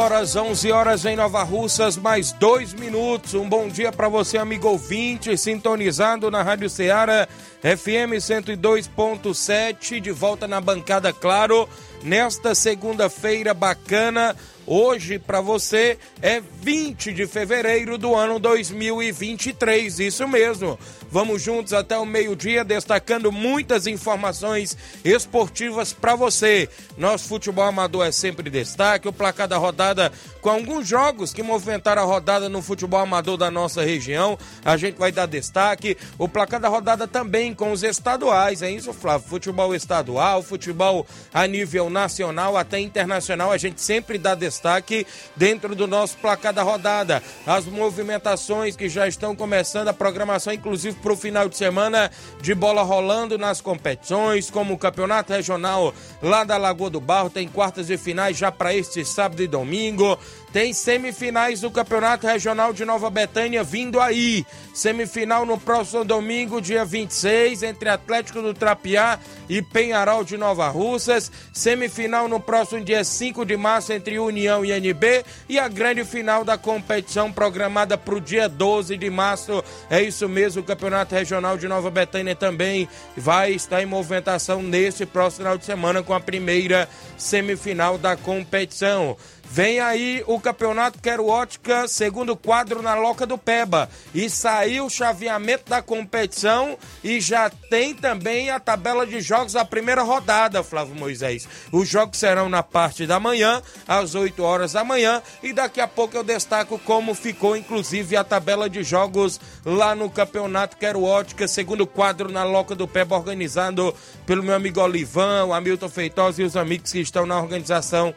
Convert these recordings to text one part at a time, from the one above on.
Horas, 11 horas em Nova Russas, mais dois minutos. Um bom dia para você, amigo ouvinte, sintonizado na Rádio Ceará FM 102.7, de volta na bancada, claro, nesta segunda-feira bacana. Hoje, para você, é 20 de fevereiro do ano 2023, isso mesmo. Vamos juntos até o meio-dia, destacando muitas informações esportivas para você. Nosso futebol amador é sempre destaque. O placar da rodada com alguns jogos que movimentaram a rodada no futebol amador da nossa região. A gente vai dar destaque. O placar da rodada também com os estaduais, é isso, Flávio? Futebol estadual, futebol a nível nacional, até internacional. A gente sempre dá destaque dentro do nosso placar da rodada. As movimentações que já estão começando, a programação, inclusive para o final de semana de bola rolando nas competições, como o Campeonato Regional lá da Lagoa do Barro, tem quartas e finais já para este sábado e domingo. Tem semifinais do Campeonato Regional de Nova Betânia vindo aí. Semifinal no próximo domingo, dia 26, entre Atlético do Trapiá e Penharol de Nova Russas. Semifinal no próximo dia 5 de março entre União e NB. E a grande final da competição programada para o dia 12 de março. É isso mesmo, o Campeonato Regional de Nova Betânia também vai estar em movimentação nesse próximo final de semana com a primeira semifinal da competição. Vem aí o Campeonato Quero Ótica, segundo quadro na Loca do Peba. E saiu o chaveamento da competição e já tem também a tabela de jogos da primeira rodada, Flávio Moisés. Os jogos serão na parte da manhã, às 8 horas da manhã, e daqui a pouco eu destaco como ficou, inclusive, a tabela de jogos lá no Campeonato Quero Ótica, segundo quadro na Loca do Peba, organizado pelo meu amigo Olivão, Hamilton Feitosa e os amigos que estão na organização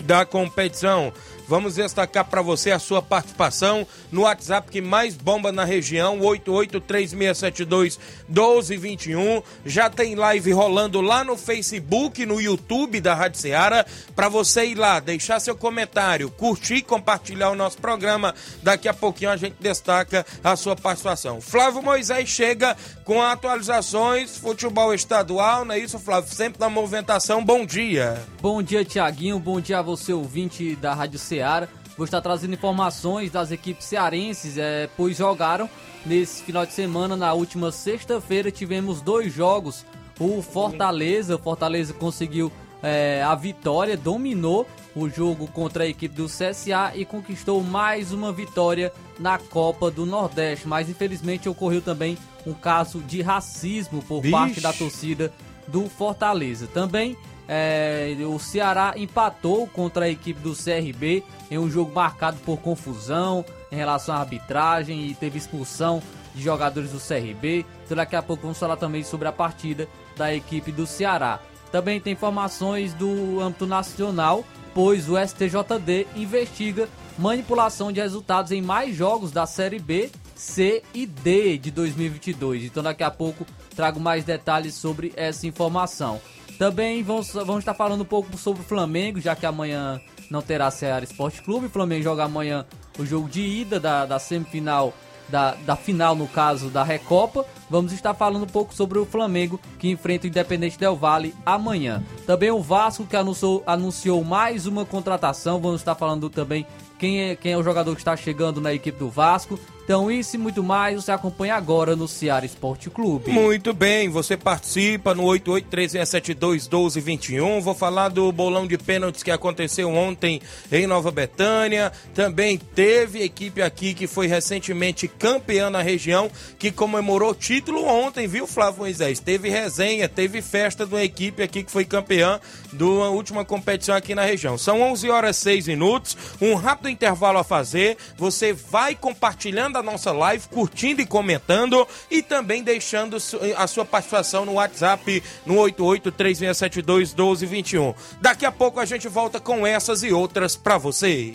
da competição. Vamos destacar para você a sua participação no WhatsApp que mais bomba na região, 8836721221. Já tem live rolando lá no Facebook, no YouTube da Rádio Ceará, para você ir lá, deixar seu comentário, curtir compartilhar o nosso programa. Daqui a pouquinho a gente destaca a sua participação. Flávio Moisés chega com atualizações, futebol estadual, não é isso, Flávio? Sempre na movimentação. Bom dia. Bom dia, Tiaguinho. Bom dia a você, ouvinte da Rádio Ceará. Ceará. Vou estar trazendo informações das equipes cearenses, é, pois jogaram nesse final de semana. Na última sexta-feira tivemos dois jogos. O Fortaleza, o Fortaleza conseguiu é, a vitória, dominou o jogo contra a equipe do CSA e conquistou mais uma vitória na Copa do Nordeste. Mas infelizmente ocorreu também um caso de racismo por Bicho. parte da torcida do Fortaleza. Também é, o Ceará empatou contra a equipe do CRB em um jogo marcado por confusão em relação à arbitragem e teve expulsão de jogadores do CRB. Então daqui a pouco vamos falar também sobre a partida da equipe do Ceará. Também tem informações do âmbito nacional, pois o STJD investiga manipulação de resultados em mais jogos da Série B, C e D de 2022. Então daqui a pouco trago mais detalhes sobre essa informação. Também vamos, vamos estar falando um pouco sobre o Flamengo, já que amanhã não terá Ceará Esporte Clube. O Flamengo joga amanhã o jogo de ida da, da semifinal, da, da final, no caso, da Recopa. Vamos estar falando um pouco sobre o Flamengo, que enfrenta o Independente Del Vale amanhã. Também o Vasco, que anunciou, anunciou mais uma contratação. Vamos estar falando também quem é, quem é o jogador que está chegando na equipe do Vasco. Então, isso e muito mais você acompanha agora no Ceará Esporte Clube. Muito bem, você participa no 8836721221. Vou falar do bolão de pênaltis que aconteceu ontem em Nova Betânia. Também teve equipe aqui que foi recentemente campeã na região, que comemorou título ontem, viu, Flávio Moisés? Teve resenha, teve festa de uma equipe aqui que foi campeã da última competição aqui na região. São 11 horas 6 minutos, um rápido intervalo a fazer. Você vai compartilhando a nossa live, curtindo e comentando e também deixando a sua participação no WhatsApp no 8836721221. Daqui a pouco a gente volta com essas e outras para você.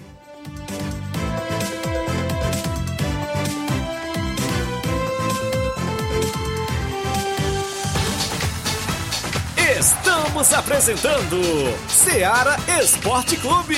Estamos apresentando Seara Esporte Clube.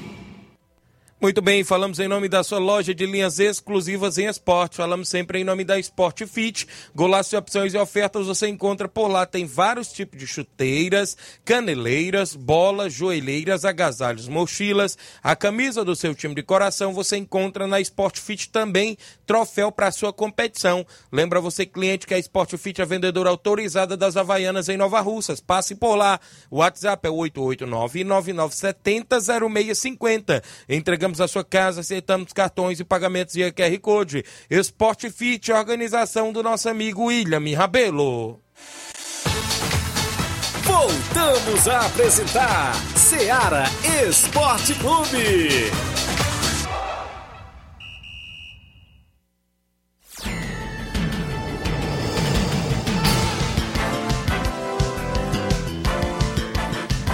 Muito bem, falamos em nome da sua loja de linhas exclusivas em esporte. Falamos sempre em nome da Sport Fit. Golaço de opções e ofertas você encontra por lá. Tem vários tipos de chuteiras, caneleiras, bolas, joelheiras, agasalhos, mochilas. A camisa do seu time de coração você encontra na Sport Fit também. Troféu para sua competição. Lembra você, cliente, que a Sport Fit é vendedora autorizada das Havaianas em Nova Russas. Passe por lá. O WhatsApp é 889 9970 0650. Entregamos a sua casa, aceitamos cartões e pagamentos via QR Code. Esporte Fit, organização do nosso amigo William Rabelo. Voltamos a apresentar Seara Esporte Clube.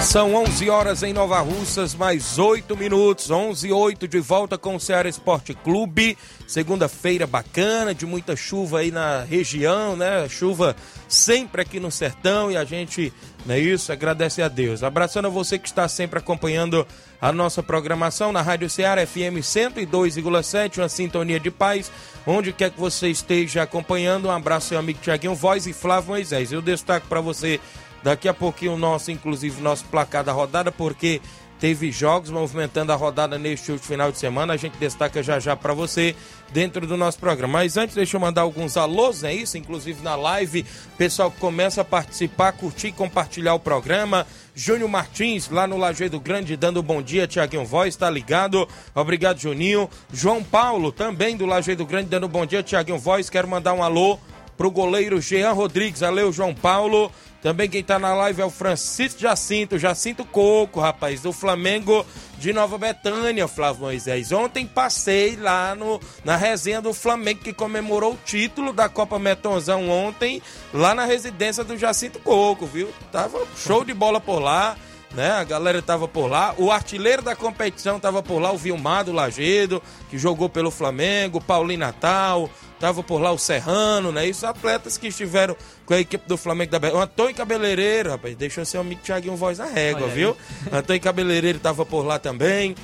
São 11 horas em Nova Russas, mais 8 minutos. 11 e 8 de volta com o Ceará Esporte Clube. Segunda-feira bacana, de muita chuva aí na região, né? Chuva sempre aqui no sertão e a gente, não é isso? Agradece a Deus. Abraçando a você que está sempre acompanhando a nossa programação na Rádio Ceará FM 102,7, uma sintonia de paz. Onde quer que você esteja acompanhando, um abraço ao amigo Tiaguinho Voz e Flávio Moisés. Eu destaco para você Daqui a pouquinho o nosso, inclusive, nosso placar da rodada, porque teve jogos movimentando a rodada neste último final de semana. A gente destaca já já para você dentro do nosso programa. Mas antes, deixa eu mandar alguns alôs, é isso? Inclusive na live, pessoal que começa a participar, curtir e compartilhar o programa. Júnior Martins, lá no Lajeado Grande, dando bom dia. Tiaguinho Voz, tá ligado? Obrigado, Juninho. João Paulo, também do Lajeado Grande, dando bom dia. Tiaguinho Voz, quero mandar um alô pro goleiro Jean Rodrigues. Alô, João Paulo. Também quem tá na live é o Francisco Jacinto, Jacinto Coco, rapaz, do Flamengo de Nova Betânia, Flávio Moisés. Ontem passei lá no, na resenha do Flamengo que comemorou o título da Copa Metonzão ontem, lá na residência do Jacinto Coco, viu? Tava show de bola por lá. Né? A galera tava por lá, o artilheiro da competição tava por lá, o Vilmar do Lagedo, que jogou pelo Flamengo, Paulinho Natal, tava por lá o Serrano, né? Isso atletas que estiveram com a equipe do Flamengo da O Antônio Cabeleireiro, rapaz, deixou seu amigo Thiaguinho voz na régua, Olha viu? Aí. Antônio Cabeleireiro tava por lá também.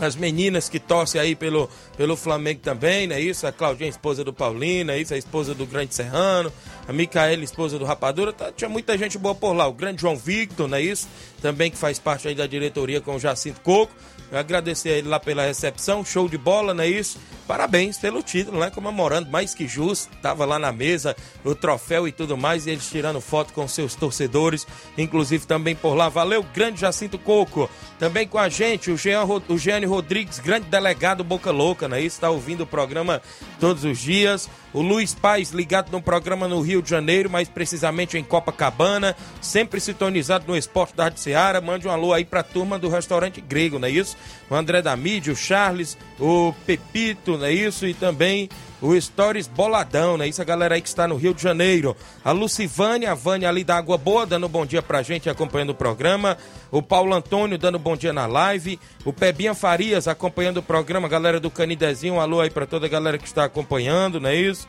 As meninas que torcem aí pelo, pelo Flamengo também, né? Isso, a Claudinha, esposa do Paulino, é isso, a esposa do Grande Serrano, a Micaela, esposa do Rapadura, tá, tinha muita gente boa por lá. O grande João Victor, não é isso? Também que faz parte aí da diretoria com o Jacinto Coco. Agradecer a ele lá pela recepção, show de bola, não é isso? Parabéns pelo título, né? Comemorando, mais que justo. Tava lá na mesa, o troféu e tudo mais, e eles tirando foto com seus torcedores, inclusive também por lá. Valeu, grande Jacinto Coco. Também com a gente, o Jean, o Jeane Rodrigues, grande delegado Boca Louca, né? Está ouvindo o programa todos os dias. O Luiz Paz ligado no programa no Rio de Janeiro, mais precisamente em Copacabana, sempre sintonizado no Esporte da Rádio Seara. Mande um alô aí pra turma do restaurante grego, não é isso? O André da Mídia, o Charles, o Pepito, não é isso? E também o Stories Boladão, né? Isso a galera aí que está no Rio de Janeiro. A Lucivânia, a Vânia ali da Água Boa, dando bom dia pra gente, acompanhando o programa. O Paulo Antônio dando bom dia na live. O Pebinha Farias acompanhando o programa. Galera do Canidezinho, um alô aí pra toda a galera que está acompanhando, não é isso?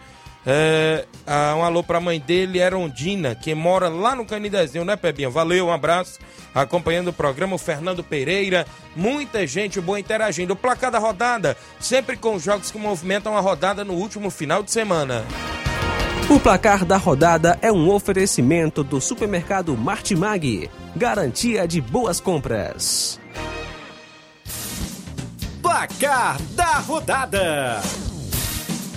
É, ah, um alô pra mãe dele, Erondina, que mora lá no Canidezinho, né, Pebinha? Valeu, um abraço. Acompanhando o programa, o Fernando Pereira. Muita gente boa interagindo. O placar da rodada, sempre com jogos que movimentam a rodada no último final de semana. O placar da rodada é um oferecimento do supermercado Martimag. Garantia de boas compras. Placar da rodada: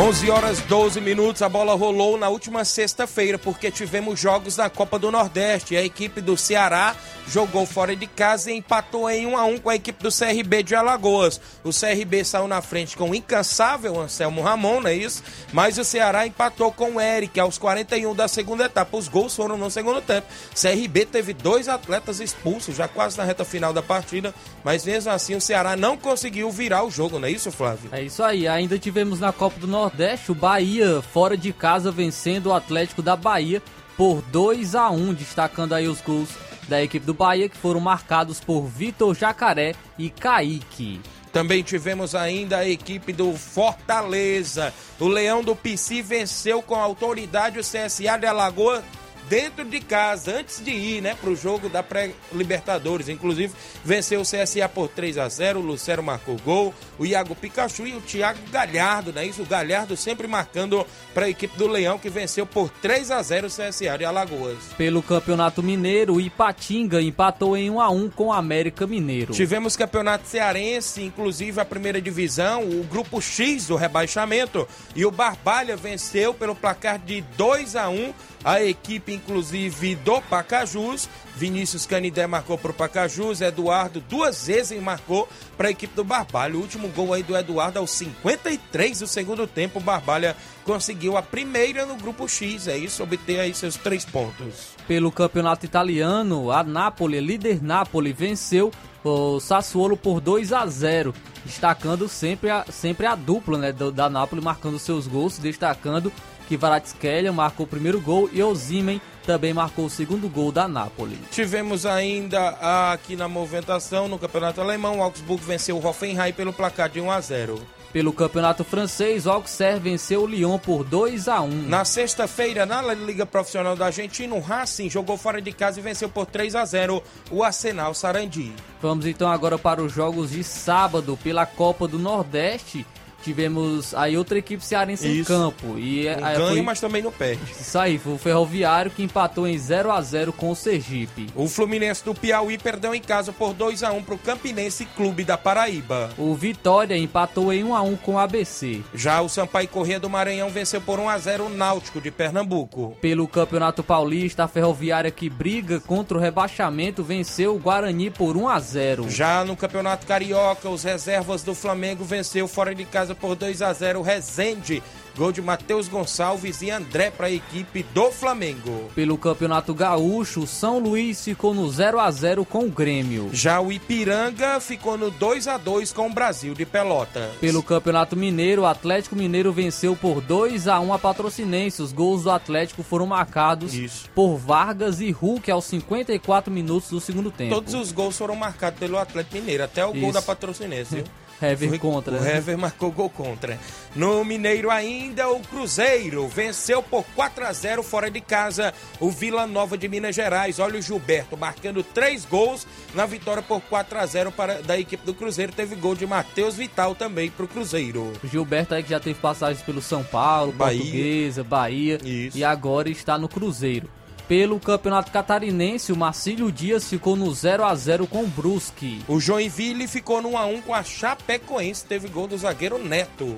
Onze horas 12 minutos, a bola rolou na última sexta-feira, porque tivemos jogos na Copa do Nordeste. A equipe do Ceará jogou fora de casa e empatou em 1 a 1 com a equipe do CRB de Alagoas. O CRB saiu na frente com o incansável Anselmo Ramon, não é isso? Mas o Ceará empatou com o Eric aos 41 da segunda etapa. Os gols foram no segundo tempo. CRB teve dois atletas expulsos, já quase na reta final da partida, mas mesmo assim o Ceará não conseguiu virar o jogo, não é isso, Flávio? É isso aí, ainda tivemos na Copa do Nordeste o Bahia fora de casa vencendo o Atlético da Bahia por 2 a 1 destacando aí os gols da equipe do Bahia que foram marcados por Vitor Jacaré e Kaique. Também tivemos ainda a equipe do Fortaleza. O Leão do PC venceu com autoridade o CSA de Alagoa dentro de casa, antes de ir, né, pro jogo da pré-Libertadores. Inclusive, venceu o CSA por 3 a 0 o Lucero marcou gol, o Iago Pikachu e o Thiago Galhardo, né? Isso, o Galhardo sempre marcando para a equipe do Leão, que venceu por 3 a 0 o CSA de Alagoas. Pelo Campeonato Mineiro, o Ipatinga empatou em 1 a 1 com o América Mineiro. Tivemos campeonato cearense, inclusive a primeira divisão, o grupo X do rebaixamento, e o Barbalha venceu pelo placar de 2 a 1 a equipe, inclusive, do Pacajus. Vinícius Canidé marcou para o Pacajus, Eduardo duas vezes marcou para a equipe do Barbalha. O último gol aí do Eduardo aos 53 do segundo tempo. O Barbalha conseguiu a primeira no grupo X, é isso, obter aí seus três pontos. Pelo campeonato italiano, a Napoli, líder Napoli, venceu o Sassuolo por 2 a 0 destacando sempre a, sempre a dupla né, da Napoli, marcando seus gols, destacando que Varadskhelia marcou o primeiro gol e Ozimen também marcou o segundo gol da Napoli. Tivemos ainda aqui na movimentação no Campeonato Alemão, o Augsburg venceu o Hoffenheim pelo placar de 1 a 0. Pelo Campeonato Francês, o Auxerre venceu o Lyon por 2 a 1. Na sexta-feira, na Liga Profissional da Argentina, o Racing jogou fora de casa e venceu por 3 a 0 o Arsenal Sarandi. Vamos então agora para os jogos de sábado pela Copa do Nordeste tivemos aí outra equipe cearense Isso. em campo. E Um aí ganho, foi- mas também não perde. Isso aí, foi o Ferroviário que empatou em 0 a 0 com o Sergipe. O Fluminense do Piauí perdeu em casa por 2 a 1 para o Campinense Clube da Paraíba. O Vitória empatou em 1 a 1 com o ABC. Já o Sampaio Corrêa do Maranhão venceu por 1 a 0 o Náutico de Pernambuco. Pelo Campeonato Paulista, a Ferroviária que briga contra o rebaixamento venceu o Guarani por 1 a 0. Já no Campeonato Carioca, os reservas do Flamengo venceu fora de casa por 2 a 0 o Resende. Gol de Matheus Gonçalves e André para a equipe do Flamengo. Pelo Campeonato Gaúcho, o São Luís ficou no 0 a 0 com o Grêmio. Já o Ipiranga ficou no 2 a 2 com o Brasil de Pelotas. Pelo Campeonato Mineiro, o Atlético Mineiro venceu por 2 a 1 a Patrocinense. Os gols do Atlético foram marcados Isso. por Vargas e Hulk aos 54 minutos do segundo tempo. Todos os gols foram marcados pelo Atlético Mineiro, até o gol Isso. da Patrocinense. Hever Foi- contra. O Hever marcou gol contra. No Mineiro ainda, o Cruzeiro venceu por 4 a 0 fora de casa o Vila Nova de Minas Gerais. Olha o Gilberto marcando três gols na vitória por 4 a 0 para, da equipe do Cruzeiro. Teve gol de Matheus Vital também pro Cruzeiro. O Gilberto aí que já teve passagens pelo São Paulo, Bahia. Portuguesa, Bahia Isso. e agora está no Cruzeiro. Pelo Campeonato Catarinense, o Marcílio Dias ficou no 0 a 0 com o Brusque. O Joinville ficou no 1x1 com a Chapecoense. Teve gol do zagueiro Neto.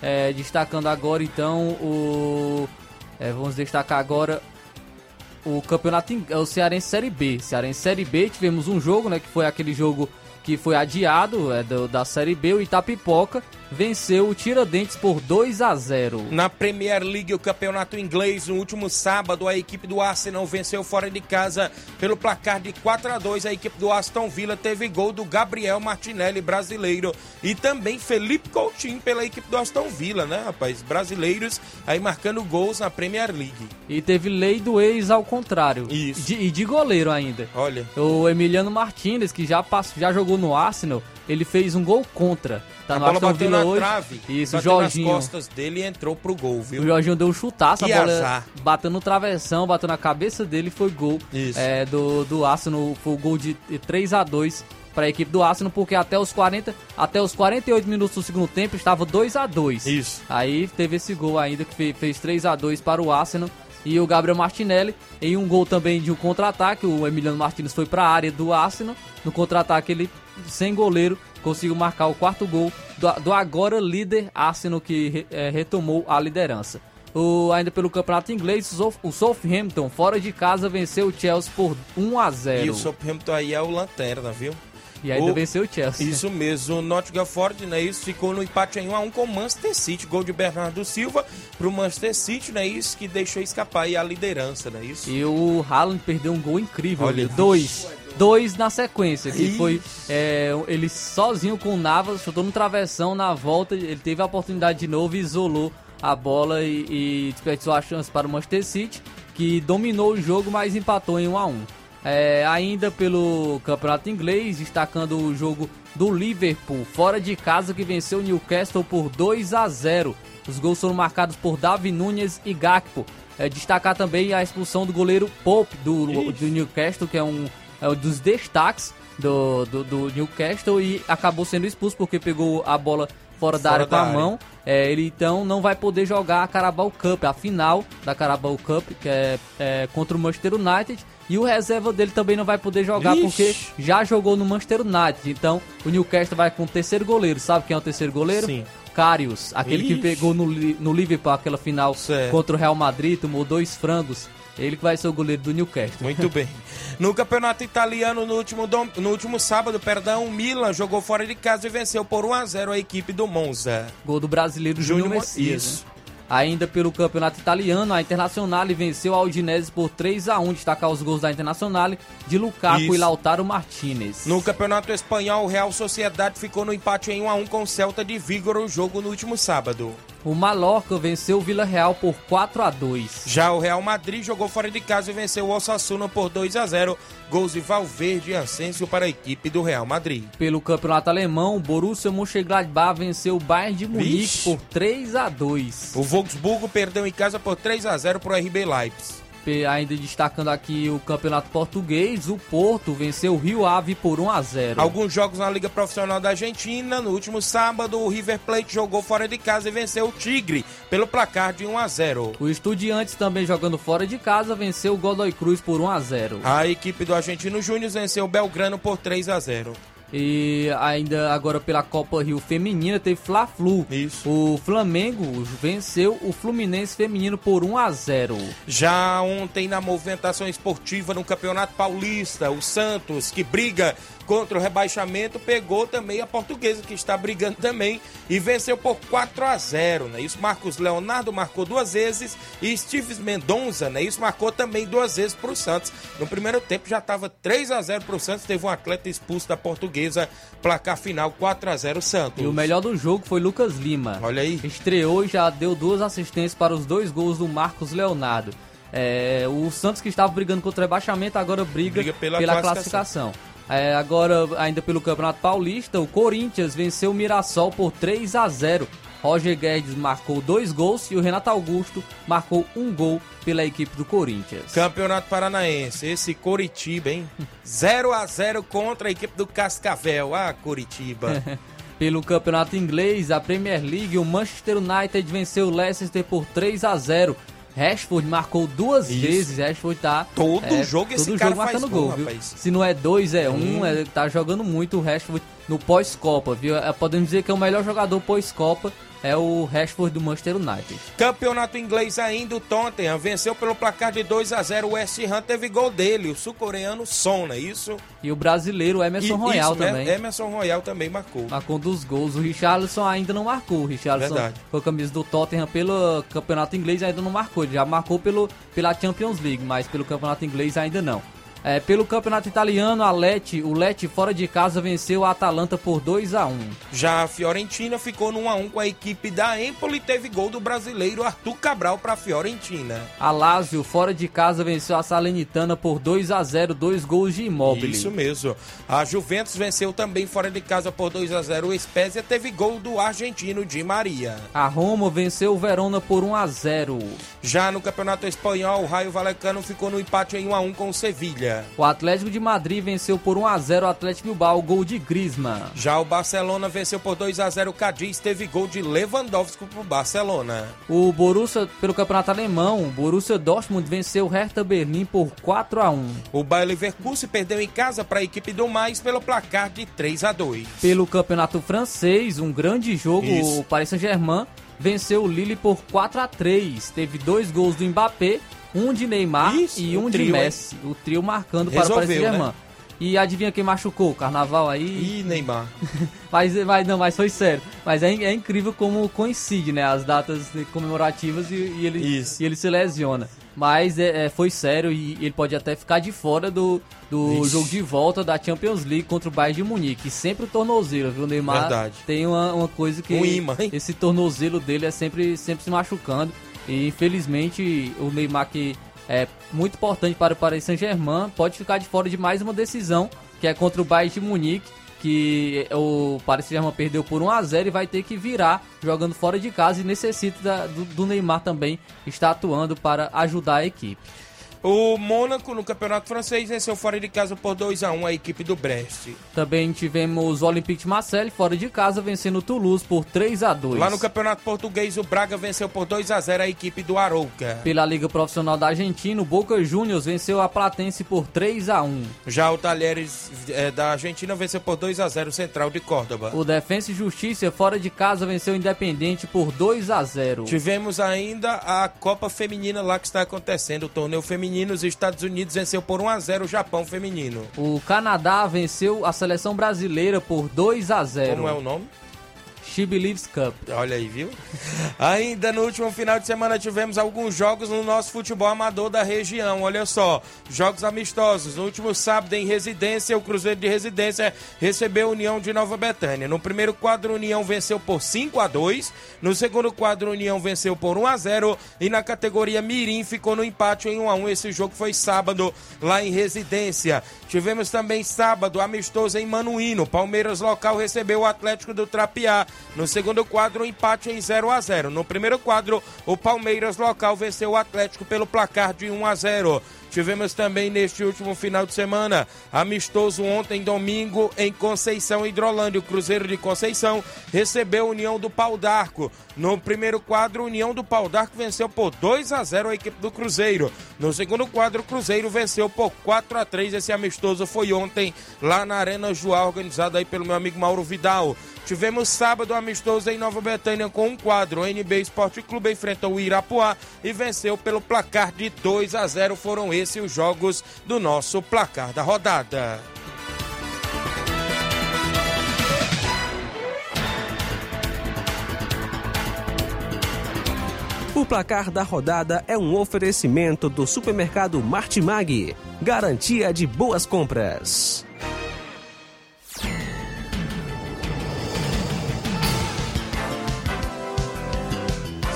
É, destacando agora então o. é, vamos destacar agora o campeonato o Cearense Série B. Cearense Série B, tivemos um jogo, né? Que foi aquele jogo que foi adiado é, do- da Série B. O Itapipoca venceu o Tiradentes por 2 a 0 Na Premier League, o campeonato inglês, no último sábado, a equipe do Arsenal venceu fora de casa pelo placar de 4 a 2 A equipe do Aston Villa teve gol do Gabriel Martinelli, brasileiro, e também Felipe Coutinho pela equipe do Aston Villa, né, rapaz? Brasileiros aí marcando gols na Premier League. E teve lei do ex ao contrário. Isso. De- e de goleiro ainda. Olha, O Emiliano Martinez, que já, passou, já jogou no Arsenal, ele fez um gol contra. Tá a no bola Aston bateu Villa na hoje. trave, Isso, o bateu Jorginho. nas costas dele e entrou pro gol, viu? O Jorginho deu um chutaço, Que a bola azar. bateu no travessão, bateu na cabeça dele foi gol é, do, do Arsenal. Foi o gol de 3 a 2 para a equipe do Arsenal, porque até os 40, até os 48 minutos do segundo tempo estava 2 a 2 Isso. Aí teve esse gol ainda que fe- fez 3 a 2 para o Arsenal. E o Gabriel Martinelli, em um gol também de um contra-ataque, o Emiliano Martinez foi para a área do Arsenal. No contra-ataque, ele, sem goleiro, conseguiu marcar o quarto gol do, do agora líder Arsenal, que eh, retomou a liderança. O, ainda pelo campeonato inglês, o Southampton, fora de casa, venceu o Chelsea por 1 a 0 E o Southampton aí é o lanterna, viu? E ainda o- venceu o Chelsea. Isso mesmo, o Nottingham Forest, né, isso ficou no empate em 1 a 1 com o Manchester City, gol de Bernardo Silva pro Manchester City, né, isso que deixou escapar aí a liderança, né, isso. E o Haaland perdeu um gol incrível. Olha, dois. Dois na sequência. Que Ixi. foi é, ele sozinho com o Navas, chutou no travessão na volta. Ele teve a oportunidade de novo e isolou a bola e, e desperdiçou a chance para o Manchester City, que dominou o jogo, mas empatou em 1 a 1 É, ainda pelo campeonato inglês, destacando o jogo do Liverpool, fora de casa, que venceu o Newcastle por 2 a 0 Os gols foram marcados por Davi Nunes e Gakpo. É, destacar também a expulsão do goleiro Pope do, do Newcastle, que é um, é um dos destaques do, do, do Newcastle e acabou sendo expulso porque pegou a bola fora da Fora área com da a área. mão. É, ele então não vai poder jogar a Carabao Cup, a final da Carabao Cup, que é, é contra o Manchester United. E o reserva dele também não vai poder jogar Ixi. porque já jogou no Manchester United. Então o Newcastle vai com o terceiro goleiro. Sabe quem é o terceiro goleiro? Sim. Karius, aquele que Ixi. pegou no, no Liverpool aquela final Certo. contra o Real Madrid, tomou dois frangos. Ele que vai ser o goleiro do Newcastle. Muito bem. No campeonato italiano, no último, dom- no último sábado, perdão, o Milan jogou fora de casa e venceu por 1 a 0 a equipe do Monza. Gol do brasileiro Júnior Júnior Messias. Isso. né? Ainda pelo campeonato italiano, a Internazionale venceu a Udinese por 3 a 1 Destacar os gols da Internazionale de Lukaku Isso. e Lautaro Martinez. No campeonato espanhol, o Real Sociedade ficou no empate em 1 a 1 com o Celta de Vigo o jogo no último sábado. O Mallorca venceu o Vila Real por 4 a 2 Já o Real Madrid jogou fora de casa e venceu o Osasuna por 2 a 0 Gols de Valverde e Asensio para a equipe do Real Madrid. Pelo campeonato alemão, o Borussia Mönchengladbach venceu o Bayern de Munique por 3 a 2 O Wolfsburgo perdeu em casa por 3 a 0 para o RB Leipzig. Ainda destacando aqui o campeonato português, o Porto venceu o Rio Ave por 1 a 0 Alguns jogos na Liga Profissional da Argentina. No último sábado, o River Plate jogou fora de casa e venceu o Tigre pelo placar de 1 a 0. O Estudiantes também jogando fora de casa venceu o Godoy Cruz por 1 a 0 A equipe do Argentino Júnior venceu o Belgrano por 3 a 0. E ainda agora pela Copa Rio Feminina teve Fla-Flu. Isso. O Flamengo venceu o Fluminense Feminino por 1 a 0. Já ontem na movimentação esportiva no Campeonato Paulista, o Santos, que briga contra o rebaixamento, pegou também a Portuguesa, que está brigando também, e venceu por 4 a 0 né? Isso Marcos Leonardo marcou duas vezes e Steves Mendonça, né? Isso marcou também duas vezes para o Santos. No primeiro tempo já estava 3 a 0 para o Santos, teve um atleta expulso da Portuguesa, placar final 4 a 0 Santos. E o melhor do jogo foi Lucas Lima. Olha aí. Estreou e já deu duas assistências para os dois gols do Marcos Leonardo. É, o Santos que estava brigando contra o rebaixamento agora briga, Briga pela pela, classificação. classificação. É, agora, ainda pelo Campeonato Paulista, o Corinthians venceu o Mirassol por 3 a 0. Roger Guedes marcou dois gols e o Renato Augusto marcou um gol pela equipe do Corinthians. Campeonato Paranaense, esse Coritiba, hein? 0 a 0 contra a equipe do Cascavel. Ah, Coritiba. Pelo campeonato inglês, a Premier League, o Manchester United venceu o Leicester por 3 a 0. Rashford marcou duas Isso. vezes. Rashford tá. Todo jogo esse todo cara jogo marcando gol, gol, viu? rapaz. Se não é dois, é um. Um. É, tá jogando muito o Rashford no pós-Copa, viu? É, podemos dizer que é o melhor jogador pós-Copa. É o Rashford do Manchester United. Campeonato inglês ainda, o Tottenham venceu pelo placar de 2 a 0 O West Ham teve gol dele, o sul-coreano Son, não é isso? E o brasileiro Emerson E- Royal isso, também. Emerson Royal também marcou. Marcou um dos gols. O Richarlison ainda não marcou. O Richarlison Verdade. com a camisa do Tottenham pelo campeonato inglês ainda não marcou. Ele já marcou pelo, pela Champions League, mas pelo campeonato inglês ainda não. É, pelo campeonato italiano, a Lecce, o Lecce fora de casa venceu a Atalanta por 2 a 1 Já a Fiorentina ficou no 1 a 1 com a equipe da Empoli e teve gol do brasileiro Arthur Cabral para a Fiorentina. A Lazio fora de casa venceu a Salernitana por 2 a 0 dois gols de Immobile. Isso mesmo. A Juventus venceu também fora de casa por 2 a 0 O Spezia teve gol do argentino Di Maria. A Roma venceu o Verona por 1 a 0 Já no Campeonato Espanhol, o Raio Valecano ficou no empate em 1 a 1 com o Sevilha. O Atlético de Madrid venceu por 1 a 0 o Atlético Bilbao, gol de Griezmann. Já o Barcelona venceu por 2 a 0 o Cadiz, teve gol de Lewandowski pro Barcelona. O Borussia, pelo campeonato alemão, o Borussia Dortmund venceu o Hertha Berlim por 4 a 1 O Bayer Leverkusen perdeu em casa para a equipe do Mais pelo placar de 3 a 2. Pelo campeonato francês, um grande jogo, Isso. o Paris Saint-Germain venceu o Lille por 4 a 3 Teve dois gols do Mbappé, um de Neymar Isso, e um trio, de hein? Messi. O trio marcando para o Resolveu, Paris Saint-Germain. né? E adivinha quem machucou? Carnaval aí. Ih, Neymar. Mas, mas não, mas foi sério. Mas é, é incrível como coincide, né? As datas comemorativas e, e ele, Isso. e ele se lesiona. Mas é, é, foi sério e ele pode até ficar de fora do, do Ixi. jogo de volta da Champions League contra o Bayern de Munique. E sempre o tornozelo, viu? O Neymar Verdade. tem uma, uma coisa que. Um imã, hein? Esse tornozelo dele é sempre, sempre se machucando. E infelizmente o Neymar, que é muito importante para o Paris Saint-Germain, pode ficar de fora de mais uma decisão, que é contra o Bayern de Munique. Que o Paris Saint-Germain perdeu por 1 a 0 e vai ter que virar jogando fora de casa e necessita do, do Neymar também estar atuando para ajudar a equipe. O Mônaco no Campeonato Francês venceu fora de casa por 2 a 1 a equipe do Brest. Também tivemos o Olympique de Marseille fora de casa vencendo o Toulouse por 3 a 2 Lá no Campeonato Português, o Braga venceu por 2 a 0 a equipe do Arouca. Pela Liga Profissional da Argentina, o Boca Juniors venceu a Platense por 3 a 1 Já o Talheres eh, da Argentina venceu por 2 a 0 o Central de Córdoba. O Defensa e Justiça fora de casa venceu o Independente por 2 a 0 Tivemos ainda a Copa Feminina lá que está acontecendo, o torneio feminino. Os Estados Unidos venceu por 1 a 0 o Japão feminino. O Canadá venceu a seleção brasileira por 2 a 0 Como é o nome? She Believes Cup. Olha aí, viu? Ainda no último final de semana tivemos alguns jogos no nosso futebol amador da região. Olha só, jogos amistosos. No último sábado em Residência, o Cruzeiro de Residência recebeu a União de Nova Betânia. No primeiro quadro, União venceu por 5 a 2. No segundo quadro, União venceu por 1 a 0 e na categoria Mirim ficou no empate em 1 a 1. Esse jogo foi sábado lá em Residência. Tivemos também sábado amistoso em Manuíno. Palmeiras local recebeu o Atlético do Trapiá. No segundo quadro, empate em 0 a 0. No primeiro quadro, o Palmeiras local venceu o Atlético pelo placar de 1 a 0. Tivemos também neste último final de semana, amistoso ontem, domingo, em Conceição Hidrolândia. O Cruzeiro de Conceição recebeu a União do Pau d'Arco. No primeiro quadro, a União do Pau d'Arco venceu por 2 a 0 a equipe do Cruzeiro. No segundo quadro, o Cruzeiro venceu por 4 a 3 Esse amistoso foi ontem lá na Arena Joá, organizado aí pelo meu amigo Mauro Vidal. Tivemos sábado amistoso em Nova Betânia com um quadro. O NB Esporte Clube enfrentou o Irapuá e venceu pelo placar de 2 a 0. Foram esses os jogos do nosso placar da rodada. O placar da rodada é um oferecimento do supermercado Martimag. Garantia de boas compras.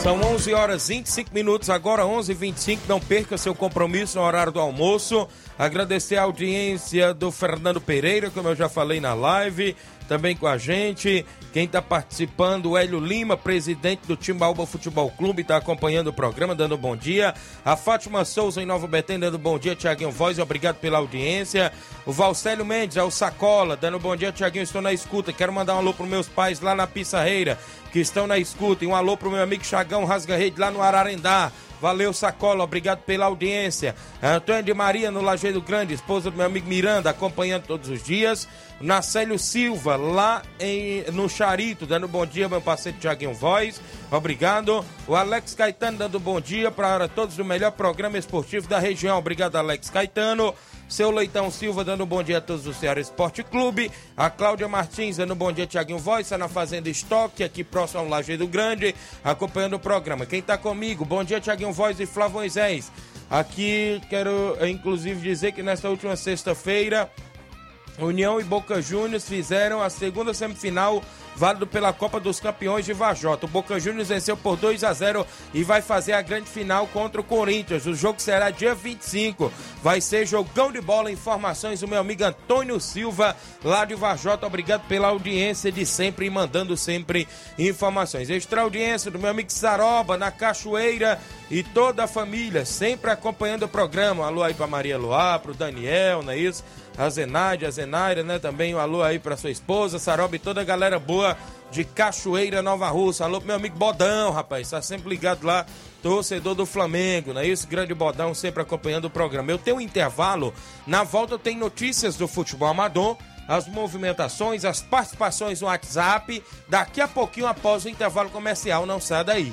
São 11 horas 25 minutos, agora 11h25. Não perca seu compromisso no horário do almoço. Agradecer a audiência do Fernando Pereira, como eu já falei na live, também com a gente. Quem está participando, o Hélio Lima, presidente do Timbaúba Futebol Clube, está acompanhando o programa, dando bom dia. A Fátima Souza em Nova Betém, dando bom dia. Tiaguinho Voz, obrigado pela audiência. O Valcélio Mendes, é o Sacola, dando bom dia. Tiaguinho, estou na escuta. Quero mandar um alô para meus pais lá na Pissarreira, que estão na escuta. E um alô para o meu amigo Chagão Rasga Rede lá no Ararendá. Valeu, Sacola, obrigado pela audiência. Antônio de Maria, no Lajeiro Grande, esposa do meu amigo Miranda, acompanhando todos os dias. Nacélio Silva, lá em, no Charito, dando bom dia, meu parceiro Tiaguinho Voz. Obrigado. O Alex Caetano dando bom dia para todos do melhor programa esportivo da região. Obrigado, Alex Caetano. Seu Leitão Silva dando bom dia a todos do Ceará Esporte Clube. A Cláudia Martins dando bom dia, Tiaguinho Voz, está na Fazenda Estoque, aqui próximo ao Lajeado Grande, acompanhando o programa. Quem está comigo? Bom dia, Tiaguinho Voz e Flávio Moisés. Aqui quero, inclusive, dizer que nesta última sexta-feira, União e Boca Juniors fizeram a segunda semifinal válido pela Copa dos Campeões de Vajota. O Boca Juniors venceu por 2 a 0 e vai fazer a grande final contra o Corinthians. O jogo será dia 25. Vai ser jogão de bola. Informações do meu amigo Antônio Silva, lá de Vajota. Obrigado pela audiência de sempre e mandando sempre informações. Extra audiência do meu amigo Saroba, na Cachoeira e toda a família, sempre acompanhando o programa. Alô aí pra Maria Luá, pro Daniel, não é isso? A Zenaide, a Zenaira, né? Também um alô aí pra sua esposa, Saroba e toda a galera boa de Cachoeira, Nova Russa. Alô pro meu amigo Bodão, rapaz, tá sempre ligado lá, torcedor do Flamengo, não é isso? Grande Bodão, sempre acompanhando o programa. Eu tenho um intervalo, na volta tenho notícias do futebol amador, as movimentações, as participações no WhatsApp, daqui a pouquinho após o intervalo comercial, não sai daí.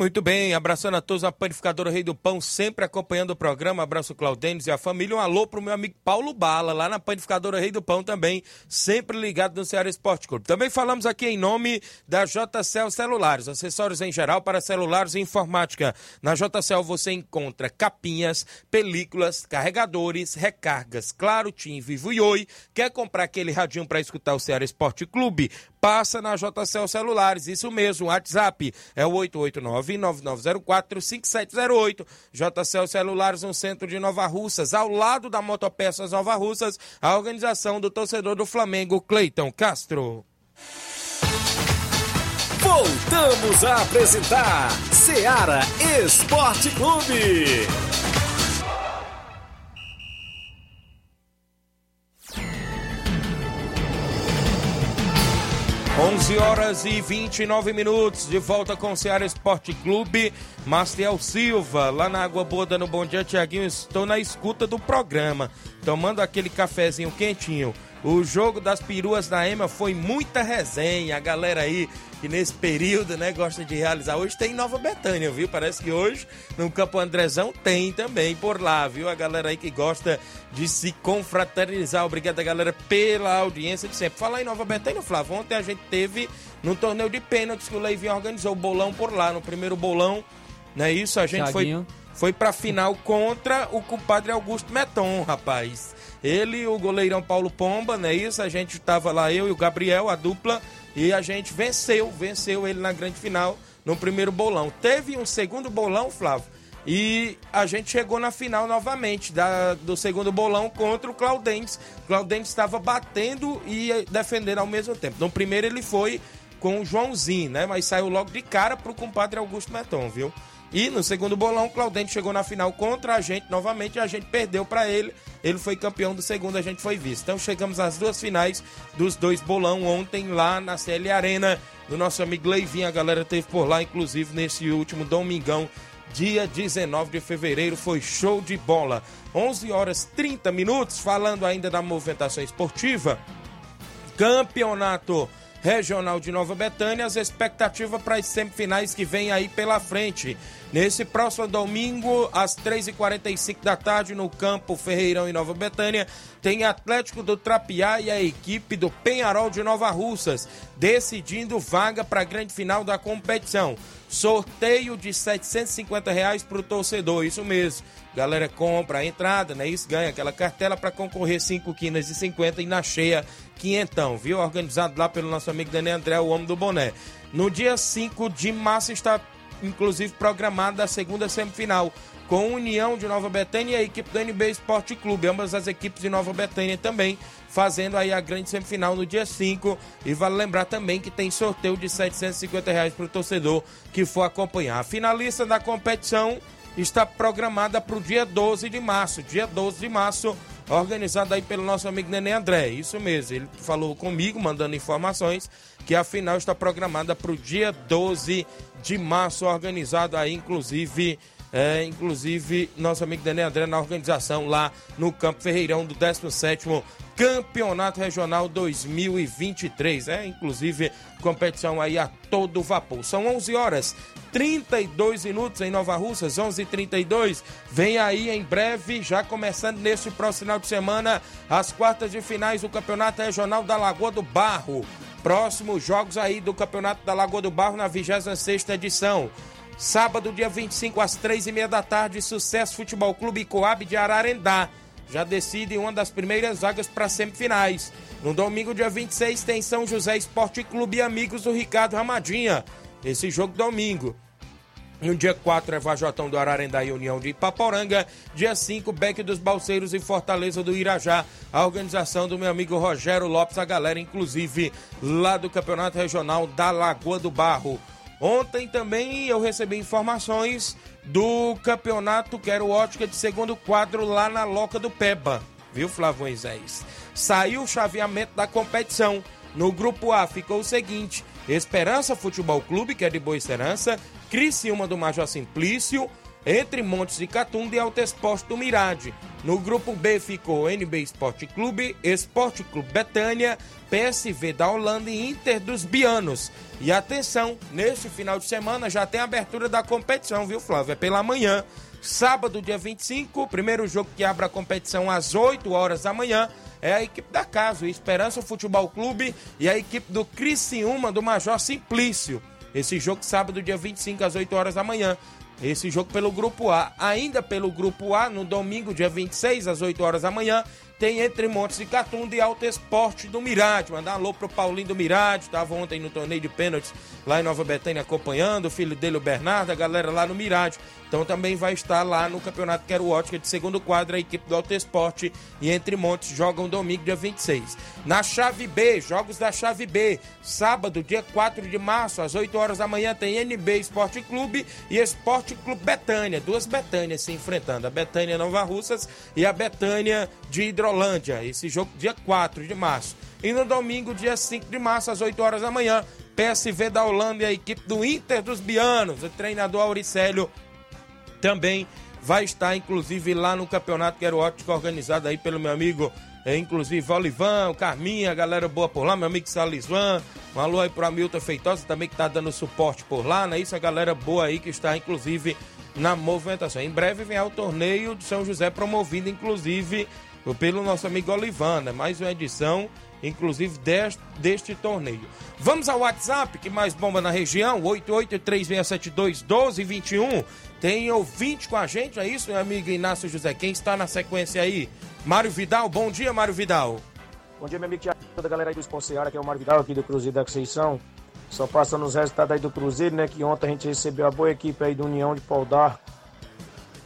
Muito bem, abraçando a todos a Panificadora Rei do Pão, sempre acompanhando o programa. Abraço Claudênis e a família. Um alô pro meu amigo Paulo Bala, lá na Panificadora Rei do Pão também, sempre ligado no Ceará Esporte Clube. Também falamos aqui em nome da JCL Celulares, acessórios em geral para celulares e informática. Na JCL você encontra capinhas, películas, carregadores, recargas, claro, Tim, Vivo e Oi. Quer comprar aquele radinho para escutar o Ceará Esporte Clube? Passa na JCL Celulares, isso mesmo, WhatsApp é o 889-9904-5708. JCL Celulares, no centro de Nova Russas, ao lado da Motopeças Nova Russas, a organização do torcedor do Flamengo, Cleiton Castro. Voltamos a apresentar Seara Esporte Clube. 11 horas e 29 minutos, de volta com o Ceará Esporte Clube. Maciel Silva, lá na Água Boa, dando bom dia, Tiaguinho. Estou na escuta do programa, tomando aquele cafezinho quentinho. O jogo das peruas da EMA foi muita resenha. A galera aí que nesse período, né, gosta de realizar. Hoje tem Nova Betânia, viu? Parece que hoje no Campo Andrezão tem também por lá, viu? A galera aí que gosta de se confraternizar. Obrigado, galera, pela audiência de sempre. Falar em Nova Betânia, Flávio, ontem a gente teve no torneio de pênaltis que o Leivinho organizou o bolão por lá. No primeiro bolão, não é isso? A gente Thiaguinho. foi, foi pra final contra o compadre Augusto Meton, rapaz. Ele o goleirão Paulo Pomba, não é isso? A gente tava lá, eu e o Gabriel, a dupla, e a gente venceu, venceu ele na grande final no primeiro bolão. Teve um segundo bolão, Flávio, e a gente chegou na final novamente da, do segundo bolão contra o Claudentes. Claudentes estava batendo e defendendo ao mesmo tempo. No primeiro ele foi com o Joãozinho, né? Mas saiu logo de cara pro compadre Augusto Meton, viu? E no segundo bolão, Claudente chegou na final contra a gente novamente a gente perdeu para ele. Ele foi campeão do segundo, a gente foi vice. Então chegamos às duas finais dos dois bolão ontem lá na CL Arena, do nosso amigo Leivinho. A galera teve por lá, inclusive nesse último domingão, dia 19 de fevereiro. Foi show de bola. 11 horas 30 minutos, falando ainda da movimentação esportiva. Campeonato Regional de Nova Betânia, as expectativas para as semifinais que vem aí pela frente. Nesse próximo domingo, às 3h45 da tarde, no campo Ferreirão em Nova Betânia, tem Atlético do Trapiá e a equipe do Penharol de Nova Russas, decidindo vaga para a grande final da competição. Sorteio de 750 reais para o torcedor, isso mesmo. Galera compra a entrada, né? Isso ganha aquela cartela para concorrer 5 quinas e 50 e na cheia quinhentão, viu? Organizado lá pelo nosso amigo Daniel André, o homem do boné. No dia 5 de março está inclusive programada a segunda semifinal com União de Nova Betânia e a equipe do NB Esporte Clube, ambas as equipes de Nova Betânia também fazendo aí a grande semifinal no dia 5. E vale lembrar também que tem sorteio de 750 reais para o torcedor que for acompanhar. A finalista da competição está programada para o dia 12 de março. Dia 12 de março, organizado aí pelo nosso amigo Nenê André. Isso mesmo, ele falou comigo, mandando informações, que a final está programada para o dia 12 de março, organizado aí, inclusive. É, inclusive, nosso amigo Nenê André na organização lá no Campo Ferreirão do 17 Campeonato Regional 2023. É, inclusive, competição aí a todo vapor. São 11 horas 32 minutos em Nova Russas, 11:32. Vem aí em breve, já começando neste próximo final de semana, as quartas de finais do Campeonato Regional da Lagoa do Barro. Próximos jogos aí do Campeonato da Lagoa do Barro na 26ª edição. Sábado, dia 25, às três e meia da tarde, Sucesso Futebol Clube Coab de Ararendá. Já decide uma das primeiras vagas para semifinais. No domingo, dia 26, tem São José Esporte Clube e Amigos do Ricardo Ramadinha. Esse jogo domingo. No dia 4 é Vajotão do Ararendá e União de Ipaporanga. Dia 5, Beck dos Balseiros e Fortaleza do Irajá. A organização do meu amigo Rogério Lopes, a galera, inclusive, lá do Campeonato Regional da Lagoa do Barro. Ontem também eu recebi informações do campeonato Quero Ótica de segundo quadro lá na Loca do Peba. Viu, Flávio Moisés? Saiu o chaveamento da competição. No grupo A ficou o seguinte: Esperança Futebol Clube, que é de Boa Esperança, Criciúma do Major Simplício, entre Montes e Catunda e Alto Esporte do Mirade. No grupo B ficou NB Esporte Clube, Esporte Clube Betânia, PSV da Holanda e Inter dos Bianos. E atenção, neste final de semana já tem abertura da competição, viu, Flávio? É pela manhã, sábado, dia 25, o primeiro jogo que abre a competição às 8 horas da manhã é a equipe da casa, o Esperança Futebol Clube e a equipe do Criciúma do Major Simplício. Esse jogo sábado, dia 25, às 8 horas da manhã. Esse jogo pelo Grupo A. Ainda pelo Grupo A, no domingo, dia 26, às 8 horas da manhã, tem entre Montes e Catunda e Alto Esporte do Mirade. Mandar um alô pro Paulinho do Mirade, estava ontem no torneio de pênaltis lá em Nova Betânia acompanhando, o filho dele, o Bernardo, a galera lá no Mirade. Então também vai estar lá no Campeonato Quero Ótica de segundo quadro, a equipe do Alto Esporte e Entre Montes jogam domingo, dia 26. Na chave B, jogos da chave B, sábado, dia 4 de março, às 8 horas da manhã, tem NB Esporte Clube e Esporte Clube Betânia. Duas Betânias se enfrentando, a Betânia Nova Russas e a Betânia de Hidrolândia. Esse jogo dia 4 de março. E no domingo, dia 5 de março, às 8 horas da manhã, PSV da Holanda e a equipe do Inter dos Bianos. O treinador Auricélio também vai estar, inclusive, lá no Campeonato Quero Ótico, organizado aí pelo meu amigo, é, inclusive, Olivão, Carminha, galera boa por lá, meu amigo Salisvan, um alô aí pro Hamilton Feitosa também que tá dando suporte por lá, né? Isso, a galera boa aí que está, inclusive, na movimentação. Em breve vem o torneio de São José promovido, inclusive, pelo nosso amigo Olivana, mais uma edição, inclusive, deste, deste torneio. Vamos ao WhatsApp, que mais bomba na região, 8836721221. Tem ouvinte com a gente, é isso, meu amigo Inácio José? Quem está na sequência aí? Mário Vidal, bom dia, Mário Vidal. Bom dia, meu amigo Tiago, toda a galera aí do Esponseara, que é o Mário Vidal aqui do Cruzeiro da Conceição. Só passando os resultados aí do Cruzeiro, né? Que ontem a gente recebeu a boa equipe aí do União de Pau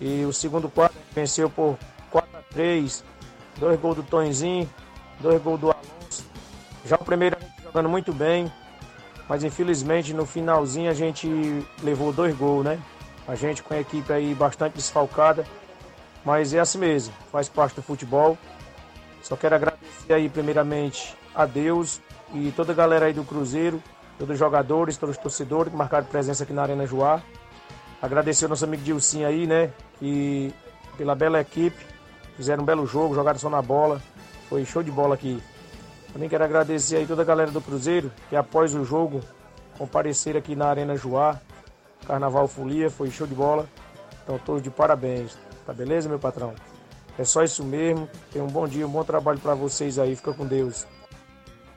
E o segundo quarto venceu por 4 a 3 Dois gols do Tonzinho, dois gols do Alonso. Já o primeiro a gente jogando muito bem. Mas infelizmente no finalzinho a gente levou dois gols, né? A gente com a equipe aí bastante desfalcada. Mas é assim mesmo, faz parte do futebol. Só quero agradecer aí primeiramente a Deus e toda a galera aí do Cruzeiro, todos os jogadores, todos os torcedores que marcaram presença aqui na Arena Joá. Agradecer ao nosso amigo Dilcim aí, né? Que pela bela equipe, fizeram um belo jogo, jogaram só na bola. Foi show de bola aqui. Também quero agradecer aí toda a galera do Cruzeiro que após o jogo compareceram aqui na Arena Joá. Carnaval Folia, foi show de bola. Então todos de parabéns. Tá beleza, meu patrão? É só isso mesmo. Tenha um bom dia, um bom trabalho para vocês aí. Fica com Deus.